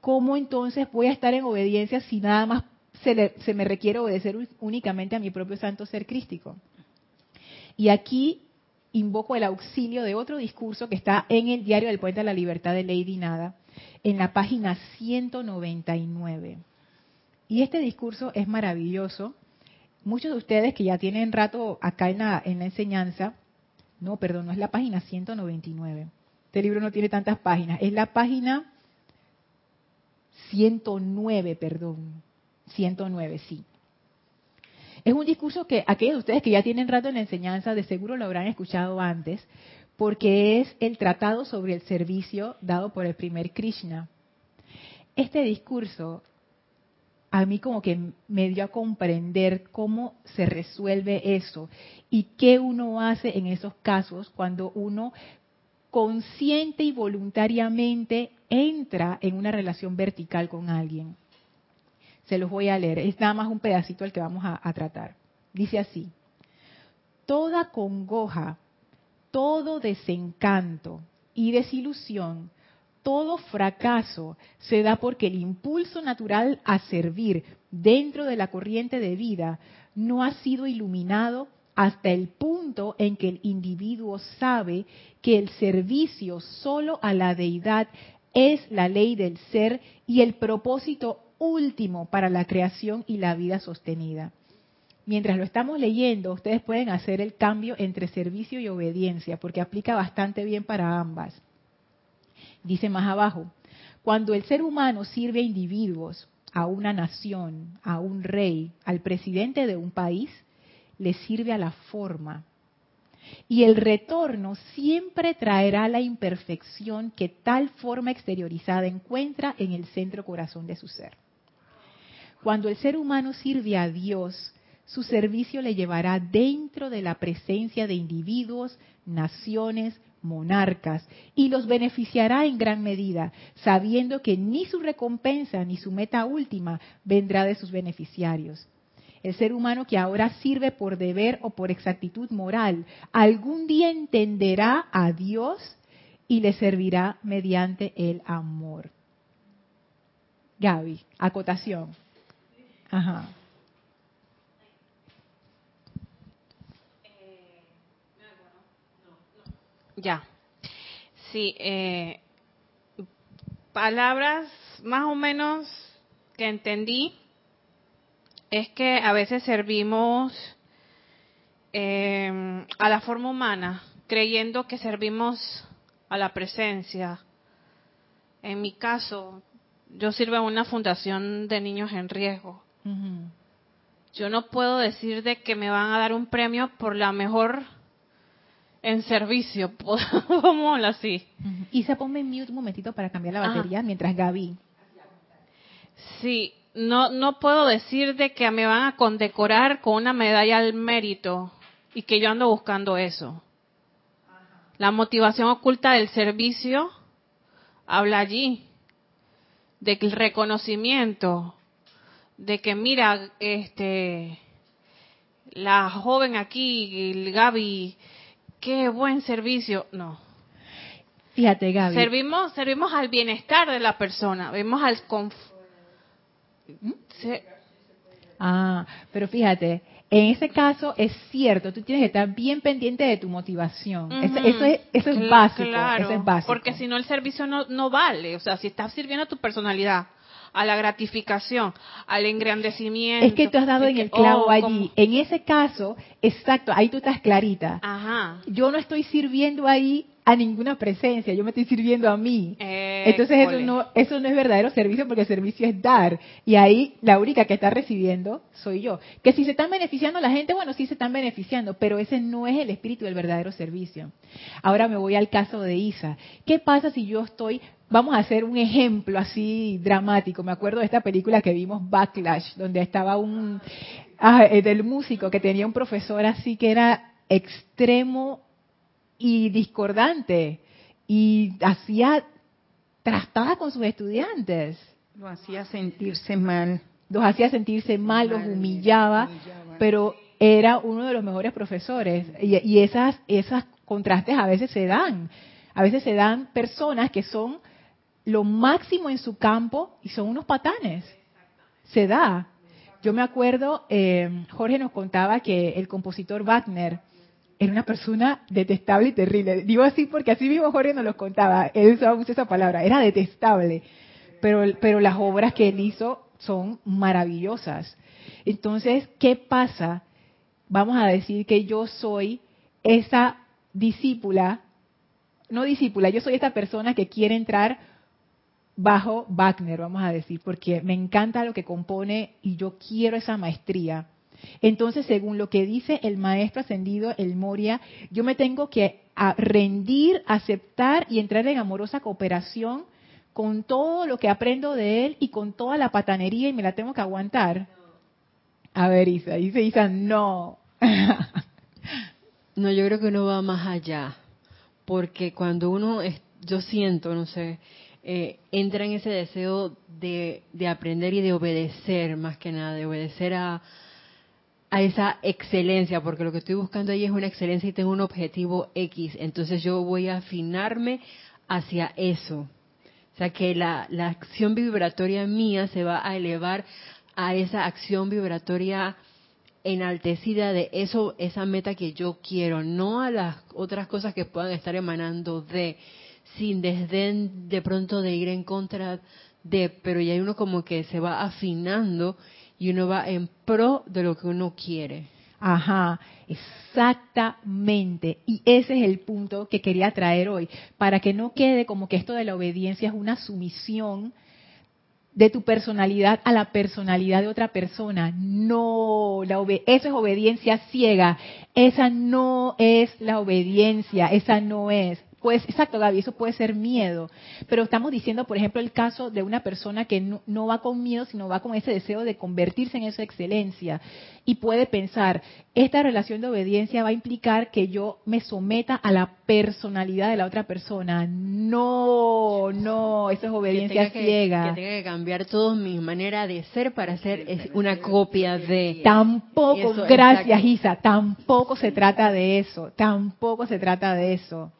¿cómo entonces voy a estar en obediencia si nada más se, se me requiere obedecer únicamente a mi propio santo ser crístico? Y aquí invoco el auxilio de otro discurso que está en el diario del Puente de la Libertad de Lady Nada, en la página 199. Y este discurso es maravilloso. Muchos de ustedes que ya tienen rato acá en la, en la enseñanza, no, perdón, no es la página 199. Este libro no tiene tantas páginas, es la página 109, perdón. 109, sí. Es un discurso que aquellos de ustedes que ya tienen rato en la enseñanza de seguro lo habrán escuchado antes, porque es el tratado sobre el servicio dado por el primer Krishna. Este discurso a mí como que me dio a comprender cómo se resuelve eso y qué uno hace en esos casos cuando uno consciente y voluntariamente entra en una relación vertical con alguien. Se los voy a leer, es nada más un pedacito el que vamos a, a tratar. Dice así, toda congoja, todo desencanto y desilusión todo fracaso se da porque el impulso natural a servir dentro de la corriente de vida no ha sido iluminado hasta el punto en que el individuo sabe que el servicio solo a la deidad es la ley del ser y el propósito último para la creación y la vida sostenida. Mientras lo estamos leyendo, ustedes pueden hacer el cambio entre servicio y obediencia, porque aplica bastante bien para ambas. Dice más abajo, cuando el ser humano sirve a individuos, a una nación, a un rey, al presidente de un país, le sirve a la forma. Y el retorno siempre traerá la imperfección que tal forma exteriorizada encuentra en el centro corazón de su ser. Cuando el ser humano sirve a Dios, su servicio le llevará dentro de la presencia de individuos, naciones, monarcas y los beneficiará en gran medida, sabiendo que ni su recompensa ni su meta última vendrá de sus beneficiarios. El ser humano que ahora sirve por deber o por exactitud moral, algún día entenderá a Dios y le servirá mediante el amor. Gaby, acotación. Ajá. Ya. Sí, eh, palabras más o menos que entendí es que a veces servimos eh, a la forma humana, creyendo que servimos a la presencia. En mi caso, yo sirvo en una fundación de niños en riesgo. Yo no puedo decir de que me van a dar un premio por la mejor en servicio, podemos así. Y se ponme en mute un momentito para cambiar la batería mientras Gaby. Sí, no, no puedo decir de que me van a condecorar con una medalla al mérito y que yo ando buscando eso. La motivación oculta del servicio habla allí, de que el reconocimiento, de que mira, este, la joven aquí, el Gaby, qué buen servicio. No. Fíjate, Gaby. Servimos, servimos al bienestar de la persona, vemos al conf... ¿Mm? Ah, pero fíjate, en ese caso es cierto, tú tienes que estar bien pendiente de tu motivación. eso, es, eso, es básico, eso es básico. Porque si no el servicio no, no vale. O sea, si estás sirviendo a tu personalidad, a la gratificación, al engrandecimiento. Es que tú has dado en el clavo oh, allí. En ese caso, exacto, ahí tú estás clarita. Ajá. Yo no estoy sirviendo ahí a ninguna presencia, yo me estoy sirviendo a mí. Entonces eso no, eso no es verdadero servicio porque el servicio es dar. Y ahí la única que está recibiendo soy yo. Que si se están beneficiando la gente, bueno, sí se están beneficiando, pero ese no es el espíritu del verdadero servicio. Ahora me voy al caso de Isa. ¿Qué pasa si yo estoy vamos a hacer un ejemplo así dramático. Me acuerdo de esta película que vimos, Backlash, donde estaba un ah, eh, del músico que tenía un profesor así que era extremo y discordante y hacía trastada con sus estudiantes. Lo hacía sentirse mal. Los hacía sentirse mal, los humillaba, pero era uno de los mejores profesores. Y, y esas, esas contrastes a veces se dan. A veces se dan personas que son lo máximo en su campo y son unos patanes. Se da. Yo me acuerdo, eh, Jorge nos contaba que el compositor Wagner era una persona detestable y terrible. Digo así porque así mismo Jorge nos lo contaba. Él usaba mucho esa palabra. Era detestable. Pero, pero las obras que él hizo son maravillosas. Entonces, ¿qué pasa? Vamos a decir que yo soy esa discípula, no discípula, yo soy esta persona que quiere entrar bajo Wagner, vamos a decir, porque me encanta lo que compone y yo quiero esa maestría. Entonces, según lo que dice el maestro ascendido, el Moria, yo me tengo que rendir, aceptar y entrar en amorosa cooperación con todo lo que aprendo de él y con toda la patanería y me la tengo que aguantar. A ver, Isa, dice Isa, no. no, yo creo que uno va más allá, porque cuando uno, yo siento, no sé, eh, entra en ese deseo de, aprender y de obedecer, más que nada, de obedecer a, a esa excelencia, porque lo que estoy buscando ahí es una excelencia y tengo un objetivo X, entonces yo voy a afinarme hacia eso. O sea, que la, la acción vibratoria mía se va a elevar a esa acción vibratoria enaltecida de eso, esa meta que yo quiero, no a las otras cosas que puedan estar emanando de sin desdén de pronto de ir en contra de, pero ya uno como que se va afinando y uno va en pro de lo que uno quiere. Ajá, exactamente. Y ese es el punto que quería traer hoy, para que no quede como que esto de la obediencia es una sumisión de tu personalidad a la personalidad de otra persona. No, la eso es obediencia ciega. Esa no es la obediencia, esa no es. Pues, exacto, Gaby, eso puede ser miedo. Pero estamos diciendo, por ejemplo, el caso de una persona que no, va con miedo, sino va con ese deseo de convertirse en esa excelencia. Y puede pensar, esta relación de obediencia va a implicar que yo me someta a la personalidad de la otra persona. No, no, eso es obediencia ciega. Que tenga que cambiar toda mi manera de ser para ser una copia de... Tampoco, gracias Isa, tampoco se trata de eso, tampoco se trata de eso.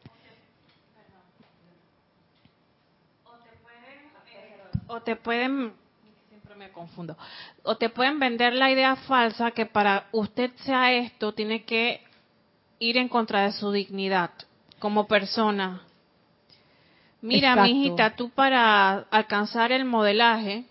O te pueden, siempre me confundo, o te pueden vender la idea falsa que para usted sea esto tiene que ir en contra de su dignidad como persona. Mira, mi mijita, tú para alcanzar el modelaje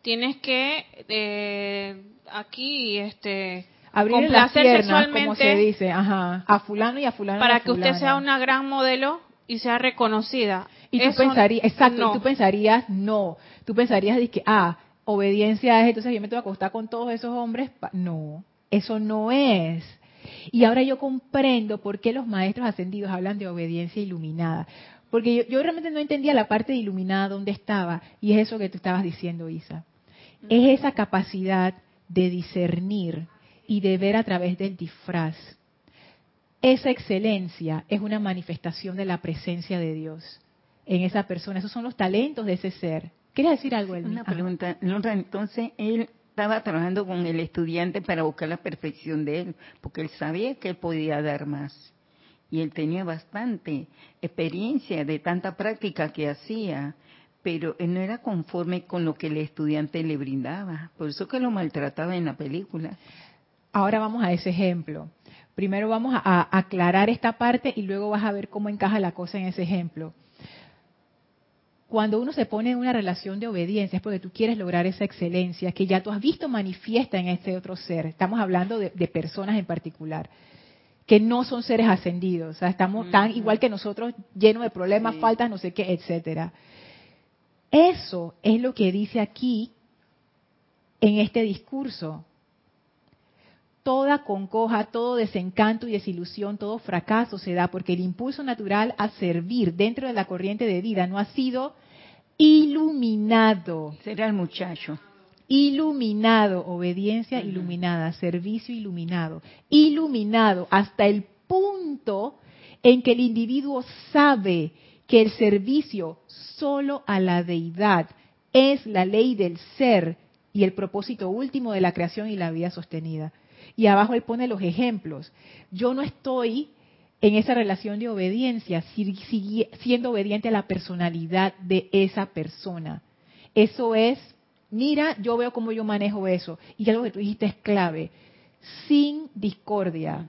tienes que eh, aquí este abrir las piernas, como se dice, ajá, a fulano y a fulano. Para que usted sea una gran modelo y sea reconocida. Y tú pensarías, exacto, tú pensarías, no, tú pensarías de que, ah, obediencia es, entonces yo me tengo que acostar con todos esos hombres. No, eso no es. Y ahora yo comprendo por qué los maestros ascendidos hablan de obediencia iluminada. Porque yo, yo realmente no entendía la parte de iluminada dónde estaba. Y es eso que tú estabas diciendo, Isa. Es esa capacidad de discernir y de ver a través del disfraz. Esa excelencia es una manifestación de la presencia de Dios en esa persona. Esos son los talentos de ese ser. ¿Quieres decir algo, Elmi? Una pregunta. Entonces, él estaba trabajando con el estudiante para buscar la perfección de él, porque él sabía que él podía dar más. Y él tenía bastante experiencia de tanta práctica que hacía, pero él no era conforme con lo que el estudiante le brindaba. Por eso que lo maltrataba en la película. Ahora vamos a ese ejemplo. Primero vamos a aclarar esta parte y luego vas a ver cómo encaja la cosa en ese ejemplo cuando uno se pone en una relación de obediencia es porque tú quieres lograr esa excelencia que ya tú has visto manifiesta en este otro ser. Estamos hablando de, personas en particular. que no son seres ascendidos, o sea, estamos tan igual que nosotros, llenos de problemas, faltas, no sé qué, etcétera. Eso es lo que dice aquí en este discurso. Toda concoja, todo desencanto y desilusión, todo fracaso se da porque el impulso natural a servir dentro de la corriente de vida no ha sido iluminado. Será el muchacho. Iluminado, obediencia iluminada, servicio iluminado. Iluminado hasta el punto en que el individuo sabe que el servicio solo a la deidad es la ley del ser y el propósito último de la creación y la vida sostenida. Y abajo él pone los ejemplos. Yo no estoy en esa relación de obediencia siendo obediente a la personalidad de esa persona. Eso es, mira, yo veo cómo yo manejo eso. Y algo que tú dijiste es clave. Sin discordia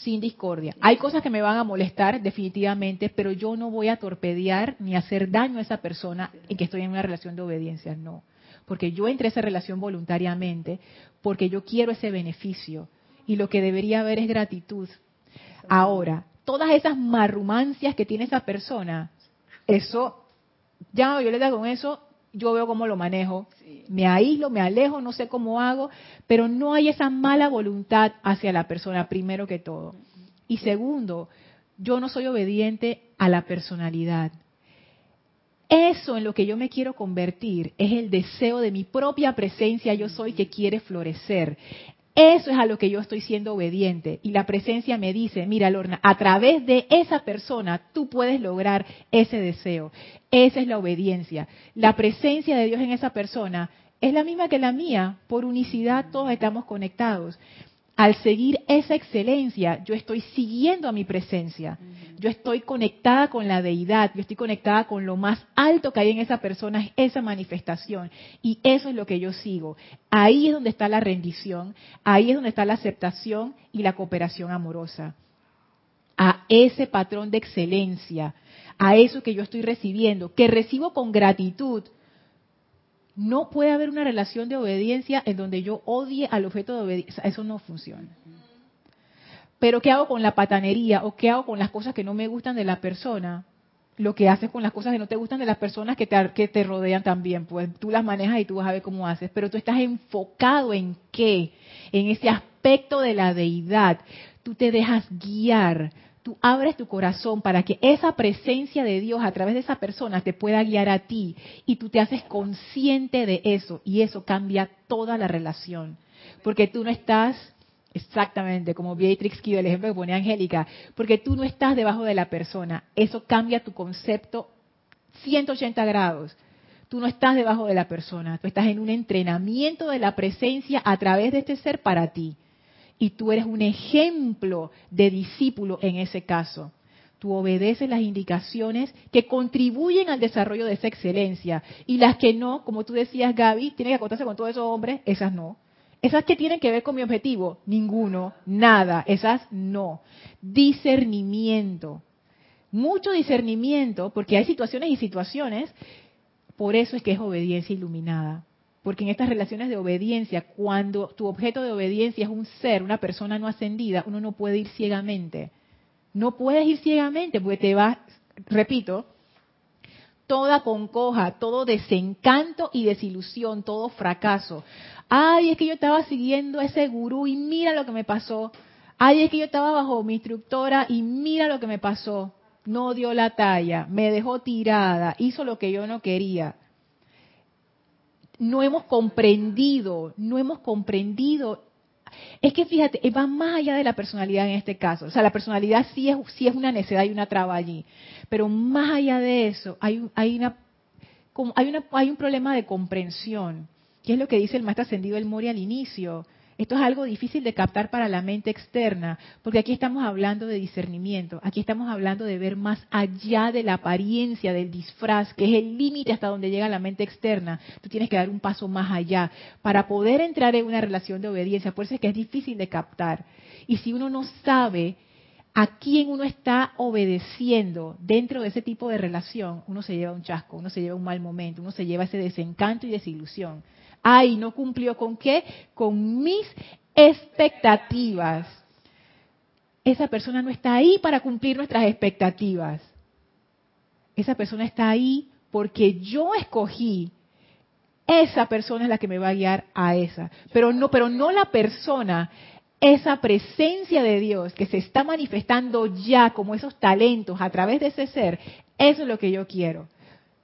sin discordia. Hay cosas que me van a molestar definitivamente, pero yo no voy a torpedear ni hacer daño a esa persona en que estoy en una relación de obediencia, no. Porque yo entré a esa relación voluntariamente, porque yo quiero ese beneficio. Y lo que debería haber es gratitud. Ahora, todas esas marrumancias que tiene esa persona, eso, ya yo le da con eso, yo veo cómo lo manejo, me aíslo, me alejo, no sé cómo hago, pero no hay esa mala voluntad hacia la persona, primero que todo. Y segundo, yo no soy obediente a la personalidad. Eso en lo que yo me quiero convertir es el deseo de mi propia presencia, yo soy que quiere florecer. Eso es a lo que yo estoy siendo obediente. Y la presencia me dice, mira Lorna, a través de esa persona tú puedes lograr ese deseo. Esa es la obediencia. La presencia de Dios en esa persona es la misma que la mía. Por unicidad todos estamos conectados al seguir esa excelencia, yo estoy siguiendo a mi presencia. Yo estoy conectada con la deidad, yo estoy conectada con lo más alto que hay en esa persona, esa manifestación. Y eso es lo que yo sigo. Ahí es donde está la rendición, ahí es donde está la aceptación y la cooperación amorosa. A ese patrón de excelencia, a eso que yo estoy recibiendo, que recibo con gratitud, no puede haber una relación de obediencia en donde yo odie al objeto de obediencia. Eso no funciona. Pero ¿qué hago con la patanería o qué hago con las cosas que no me gustan de la persona? Lo que haces con las cosas que no te gustan de las personas que te, que te rodean también. Pues tú las manejas y tú vas a ver cómo haces. Pero tú estás enfocado en qué? En ese aspecto de la deidad. Tú te dejas guiar tú abres tu corazón para que esa presencia de Dios a través de esa persona te pueda guiar a ti y tú te haces consciente de eso y eso cambia toda la relación. Porque tú no estás, exactamente como Beatrix Kido, el ejemplo que pone Angélica, porque tú no estás debajo de la persona. Eso cambia tu concepto 180 grados. Tú no estás debajo de la persona, tú estás en un entrenamiento de la presencia a través de este ser para ti y tú eres un ejemplo de discípulo en ese caso. Tú obedeces las indicaciones que contribuyen al desarrollo de esa excelencia y las que no, como tú decías Gaby, tienen que acostarse con todos esos hombres, esas no. Esas que tienen que ver con mi objetivo, ninguno, nada, esas no. Discernimiento. Mucho discernimiento, porque hay situaciones y situaciones, por eso es que es obediencia iluminada. Porque en estas relaciones de obediencia, cuando tu objeto de obediencia es un ser, una persona no ascendida, uno no puede ir ciegamente. No puedes ir ciegamente porque te vas, repito, toda concoja, todo desencanto y desilusión, todo fracaso. Ay, es que yo estaba siguiendo a ese gurú y mira lo que me pasó. Ay, es que yo estaba bajo mi instructora y mira lo que me pasó. No dio la talla, me dejó tirada, hizo lo que yo no quería no hemos comprendido, no hemos comprendido. Es que fíjate, va más allá de la personalidad en este caso. O sea, la personalidad sí es, sí es una necedad y una traba allí. Pero más allá de eso, hay, hay, una, hay, una, hay un problema de comprensión, que es lo que dice el maestro ascendido El Mori al inicio. Esto es algo difícil de captar para la mente externa, porque aquí estamos hablando de discernimiento, aquí estamos hablando de ver más allá de la apariencia del disfraz, que es el límite hasta donde llega la mente externa. Tú tienes que dar un paso más allá para poder entrar en una relación de obediencia. Por eso es que es difícil de captar. Y si uno no sabe a quién uno está obedeciendo dentro de ese tipo de relación, uno se lleva un chasco, uno se lleva un mal momento, uno se lleva ese desencanto y desilusión. Ay, no cumplió con qué? Con mis expectativas. esa persona no está ahí para cumplir nuestras expectativas. Esa persona está ahí porque yo escogí esa persona es la que me va a guiar a esa. Pero no, pero no la persona, esa presencia de Dios que se está manifestando ya como esos talentos a través de ese ser, eso es lo que yo quiero.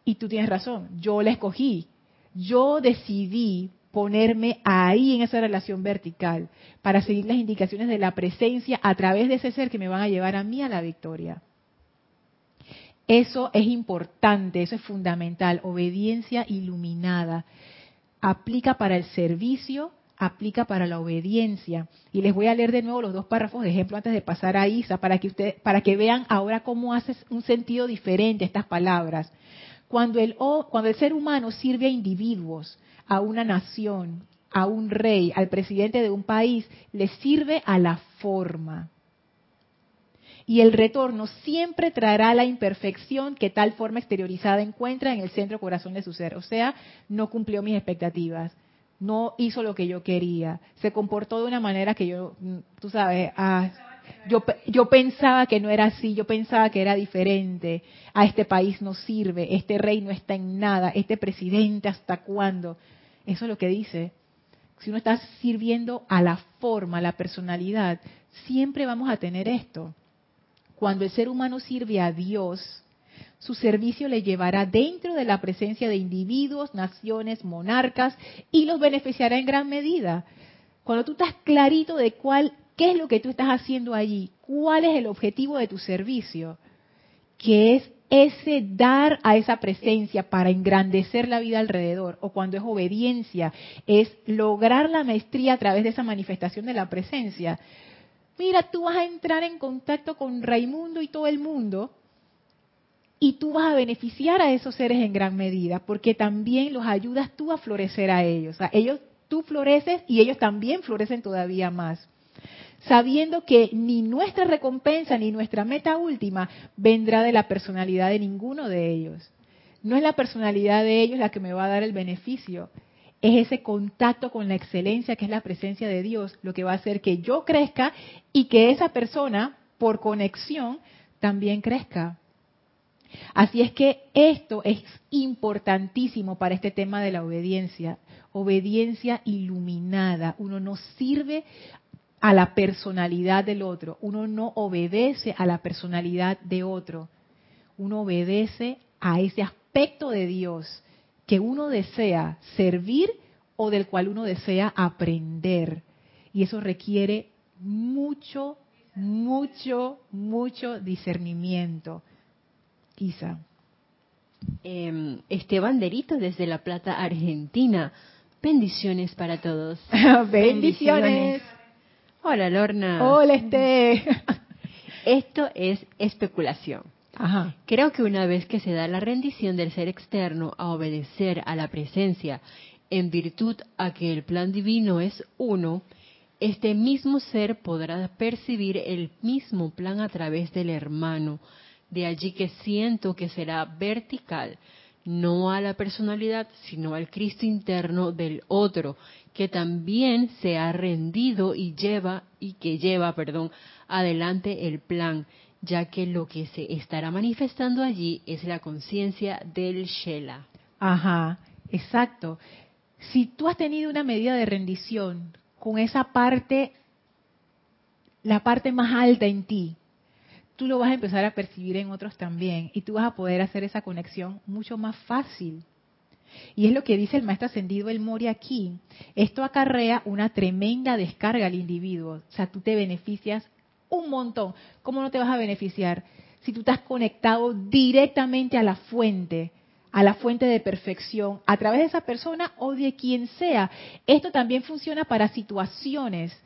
Y tú tienes razón, yo la escogí. Yo decidí ponerme ahí en esa relación vertical para seguir las indicaciones de la presencia a través de ese ser que me van a llevar a mí a la victoria. Eso es importante, eso es fundamental. Obediencia iluminada. Aplica para el servicio, aplica para la obediencia. Y les voy a leer de nuevo los dos párrafos de ejemplo antes de pasar a Isa para que ustedes, para que vean ahora cómo hace un sentido diferente estas palabras. Cuando el, cuando el ser humano sirve a individuos, a una nación, a un rey, al presidente de un país, le sirve a la forma y el retorno siempre traerá la imperfección que tal forma exteriorizada encuentra en el centro corazón de su ser. O sea, no cumplió mis expectativas, no hizo lo que yo quería, se comportó de una manera que yo, mm, tú sabes, ah, yo, yo pensaba que no era así, yo pensaba que era diferente. A este país no sirve, este rey no está en nada, este presidente hasta cuándo. Eso es lo que dice. Si uno está sirviendo a la forma, a la personalidad, siempre vamos a tener esto. Cuando el ser humano sirve a Dios, su servicio le llevará dentro de la presencia de individuos, naciones, monarcas y los beneficiará en gran medida. Cuando tú estás clarito de cuál, qué es lo que tú estás haciendo allí, cuál es el objetivo de tu servicio, que es ese dar a esa presencia para engrandecer la vida alrededor, o cuando es obediencia, es lograr la maestría a través de esa manifestación de la presencia, mira, tú vas a entrar en contacto con Raimundo y todo el mundo y tú vas a beneficiar a esos seres en gran medida, porque también los ayudas tú a florecer a ellos. O ellos, tú floreces y ellos también florecen todavía más. Sabiendo que ni nuestra recompensa ni nuestra meta última vendrá de la personalidad de ninguno de ellos. No es la personalidad de ellos la que me va a dar el beneficio, es ese contacto con la excelencia que es la presencia de Dios lo que va a hacer que yo crezca y que esa persona, por conexión, también crezca. Así es que esto es importantísimo para este tema de la obediencia. Obediencia iluminada. Uno no sirve a la personalidad del otro. Uno no obedece a la personalidad de otro. Uno obedece a ese aspecto de Dios que uno desea servir o del cual uno desea aprender. Y eso requiere mucho, mucho, mucho discernimiento. Isa. Eh, Esteban Derito desde La Plata, Argentina. Bendiciones para todos. Bendiciones. Hola Lorna. Hola Este. Esto es especulación. Creo que una vez que se da la rendición del ser externo a obedecer a la presencia en virtud a que el plan divino es uno, este mismo ser podrá percibir el mismo plan a través del hermano. De allí que siento que será vertical, no a la personalidad, sino al Cristo interno del otro, que también se ha rendido y lleva y que lleva, perdón, adelante el plan ya que lo que se estará manifestando allí es la conciencia del Shela. Ajá, exacto. Si tú has tenido una medida de rendición con esa parte, la parte más alta en ti, tú lo vas a empezar a percibir en otros también y tú vas a poder hacer esa conexión mucho más fácil. Y es lo que dice el maestro ascendido El Mori aquí. Esto acarrea una tremenda descarga al individuo. O sea, tú te beneficias un montón. ¿Cómo no te vas a beneficiar si tú estás conectado directamente a la fuente? a la fuente de perfección a través de esa persona o de quien sea. Esto también funciona para situaciones.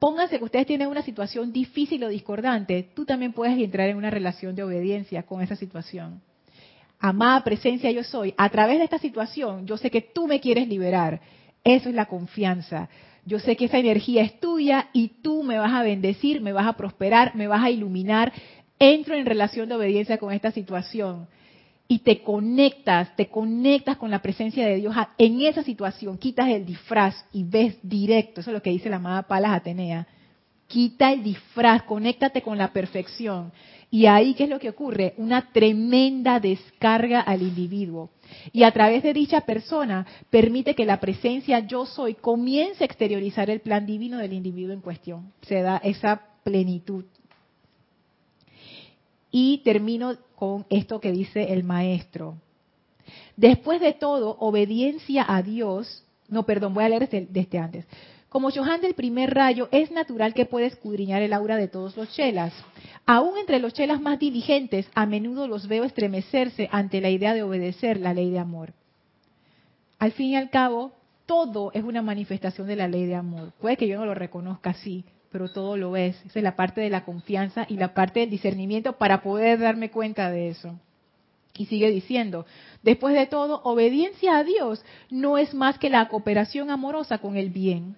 Pónganse que ustedes tienen una situación difícil o discordante, tú también puedes entrar en una relación de obediencia con esa situación. Amada presencia yo soy, a través de esta situación yo sé que tú me quieres liberar. Eso es la confianza. Yo sé que esa energía es tuya y tú me vas a bendecir, me vas a prosperar, me vas a iluminar. Entro en relación de obediencia con esta situación y te conectas, te conectas con la presencia de Dios en esa situación, quitas el disfraz y ves directo, eso es lo que dice la amada Palas Atenea, quita el disfraz, conéctate con la perfección. Y ahí, ¿qué es lo que ocurre? Una tremenda descarga al individuo. Y a través de dicha persona permite que la presencia yo soy comience a exteriorizar el plan divino del individuo en cuestión. Se da esa plenitud. Y termino con esto que dice el maestro. Después de todo, obediencia a Dios, no, perdón, voy a leer desde, desde antes. Como Johan del primer rayo, es natural que pueda escudriñar el aura de todos los chelas. Aún entre los chelas más diligentes, a menudo los veo estremecerse ante la idea de obedecer la ley de amor. Al fin y al cabo, todo es una manifestación de la ley de amor. Puede que yo no lo reconozca así, pero todo lo es. Esa es la parte de la confianza y la parte del discernimiento para poder darme cuenta de eso. Y sigue diciendo, después de todo, obediencia a Dios no es más que la cooperación amorosa con el bien.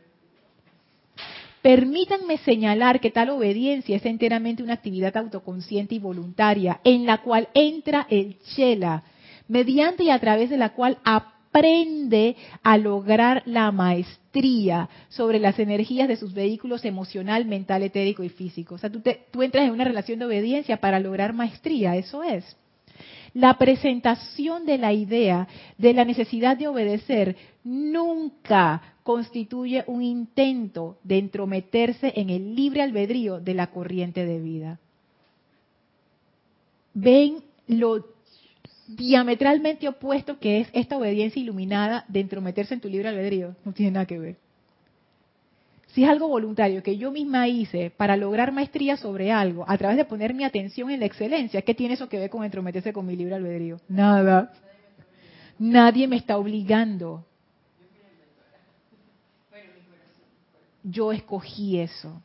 Permítanme señalar que tal obediencia es enteramente una actividad autoconsciente y voluntaria, en la cual entra el Chela, mediante y a través de la cual aprende a lograr la maestría sobre las energías de sus vehículos emocional, mental, etérico y físico. O sea, tú, tú entras en una relación de obediencia para lograr maestría, eso es. La presentación de la idea de la necesidad de obedecer nunca constituye un intento de entrometerse en el libre albedrío de la corriente de vida. Ven lo diametralmente opuesto que es esta obediencia iluminada de entrometerse en tu libre albedrío. No tiene nada que ver. Si es algo voluntario que yo misma hice para lograr maestría sobre algo a través de poner mi atención en la excelencia, ¿qué tiene eso que ver con entrometerse con mi libre albedrío? Nada. Nadie me está obligando. Yo escogí eso.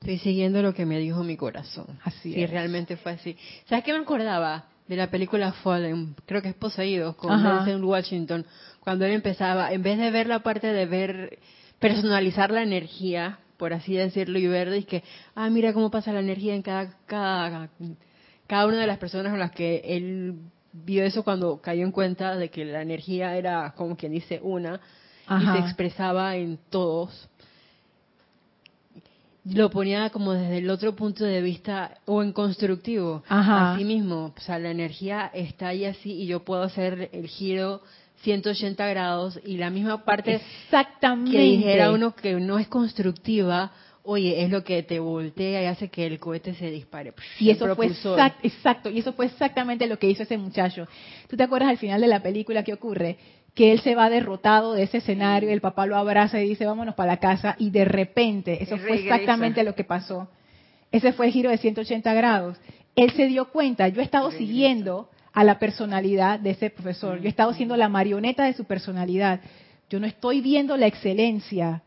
Estoy siguiendo lo que me dijo mi corazón. Así sí, realmente fue así. ¿Sabes qué me acordaba? De la película Fallen, creo que es Poseídos, con Nelson Washington, cuando él empezaba, en vez de ver la parte de ver personalizar la energía, por así decirlo, y ver y que, ah, mira cómo pasa la energía en cada, cada, cada una de las personas con las que él vio eso cuando cayó en cuenta de que la energía era, como quien dice, una, y se expresaba en todos. Lo ponía como desde el otro punto de vista, o en constructivo. Así mismo, o sea, la energía está ahí así y yo puedo hacer el giro 180 grados y la misma parte Exactamente. que dijera uno que no es constructiva, oye, es lo que te voltea y hace que el cohete se dispare. Y eso fue exacto, y eso fue exactamente lo que hizo ese muchacho. ¿Tú te acuerdas al final de la película qué ocurre? Que él se va derrotado de ese escenario, el papá lo abraza y dice, vámonos para la casa, y de repente, eso fue exactamente lo que pasó. Ese fue el giro de 180 grados. Él se dio cuenta, yo he estado siguiendo a la personalidad de ese profesor. Yo he estado siendo la marioneta de su personalidad. Yo no estoy viendo la excelencia.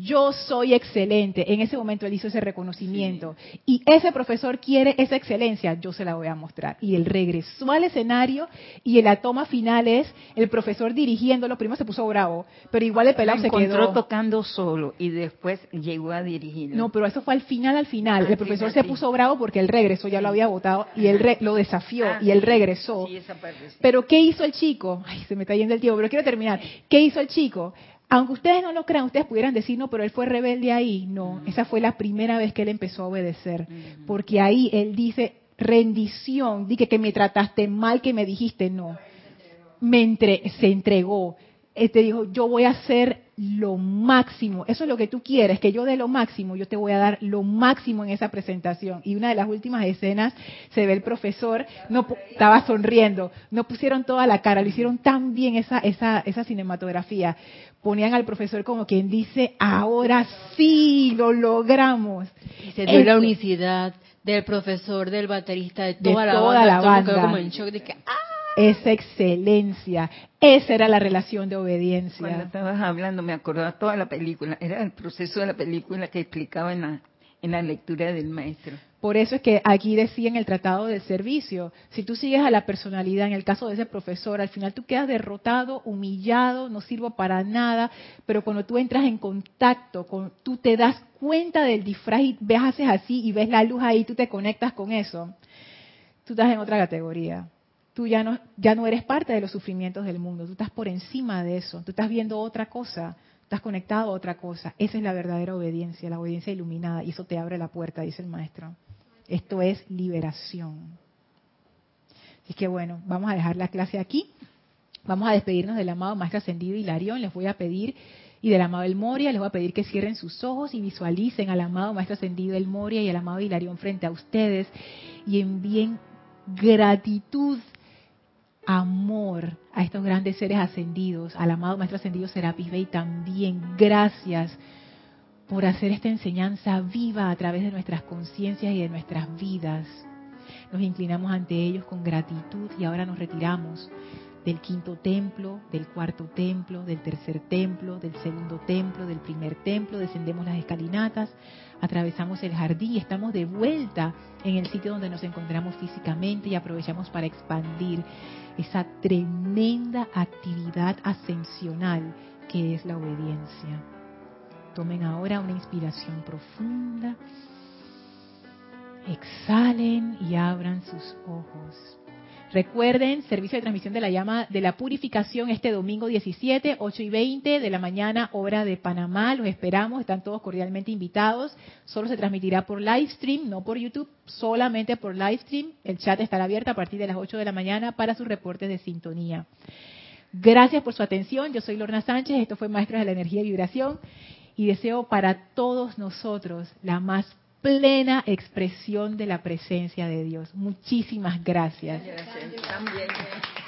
Yo soy excelente. En ese momento él hizo ese reconocimiento. Y ese profesor quiere esa excelencia. Yo se la voy a mostrar. Y él regresó al escenario y en la toma final es el profesor dirigiéndolo. Primero se puso bravo, pero igual el pelado se quedó. tocando solo y después llegó a dirigirlo. No, pero eso fue al final, al final. el profesor se puso bravo porque él regresó, ya lo había votado, y él lo desafió ah, y él regresó. Pero ¿qué hizo el chico? Ay, se me está yendo el tiempo, pero quiero terminar. ¿Qué hizo el chico? Aunque ustedes no lo crean, ustedes pudieran decir, no, pero él fue rebelde ahí. No, esa fue la primera vez que él empezó a obedecer. Porque ahí él dice, rendición, dije que me trataste mal, que me dijiste no. Me entre, se entregó. Él te dijo, yo voy a hacer lo máximo. Eso es lo que tú quieres, que yo dé lo máximo. Yo te voy a dar lo máximo en esa presentación. Y una de las últimas escenas se ve el profesor, no estaba sonriendo, no pusieron toda la cara, lo hicieron tan bien esa, esa, esa cinematografía ponían al profesor como quien dice, ahora sí lo logramos. Y se dio la unicidad del profesor, del baterista, de toda, la banda. como en shock de que, ¡ah! Esa excelencia, esa era la relación de obediencia. Cuando estabas hablando me acordaba toda la película, era el proceso de la película que explicaba en la, en la lectura del maestro. Por eso es que aquí decía en el tratado de servicio, si tú sigues a la personalidad, en el caso de ese profesor, al final tú quedas derrotado, humillado, no sirvo para nada, pero cuando tú entras en contacto, con, tú te das cuenta del disfraz y ves, haces así y ves la luz ahí, tú te conectas con eso, tú estás en otra categoría. Tú ya no, ya no eres parte de los sufrimientos del mundo, tú estás por encima de eso, tú estás viendo otra cosa, estás conectado a otra cosa. Esa es la verdadera obediencia, la obediencia iluminada, y eso te abre la puerta, dice el maestro. Esto es liberación. Así que bueno, vamos a dejar la clase aquí. Vamos a despedirnos del amado Maestro Ascendido Hilarión. Les voy a pedir, y del amado El Moria, les voy a pedir que cierren sus ojos y visualicen al amado Maestro Ascendido El Moria y al amado Hilarión frente a ustedes y envíen gratitud, amor a estos grandes seres ascendidos, al amado Maestro Ascendido Serapis Bey también. Gracias por hacer esta enseñanza viva a través de nuestras conciencias y de nuestras vidas. Nos inclinamos ante ellos con gratitud y ahora nos retiramos del quinto templo, del cuarto templo, del tercer templo, del segundo templo, del primer templo, descendemos las escalinatas, atravesamos el jardín y estamos de vuelta en el sitio donde nos encontramos físicamente y aprovechamos para expandir esa tremenda actividad ascensional que es la obediencia. Tomen ahora una inspiración profunda, exhalen y abran sus ojos. Recuerden, servicio de transmisión de la llama de la purificación este domingo 17, 8 y 20 de la mañana, hora de Panamá. Los esperamos, están todos cordialmente invitados. Solo se transmitirá por live stream, no por YouTube, solamente por live stream. El chat estará abierto a partir de las 8 de la mañana para sus reportes de sintonía. Gracias por su atención. Yo soy Lorna Sánchez, esto fue Maestros de la Energía y Vibración y deseo para todos nosotros la más plena expresión de la presencia de Dios. Muchísimas gracias. gracias.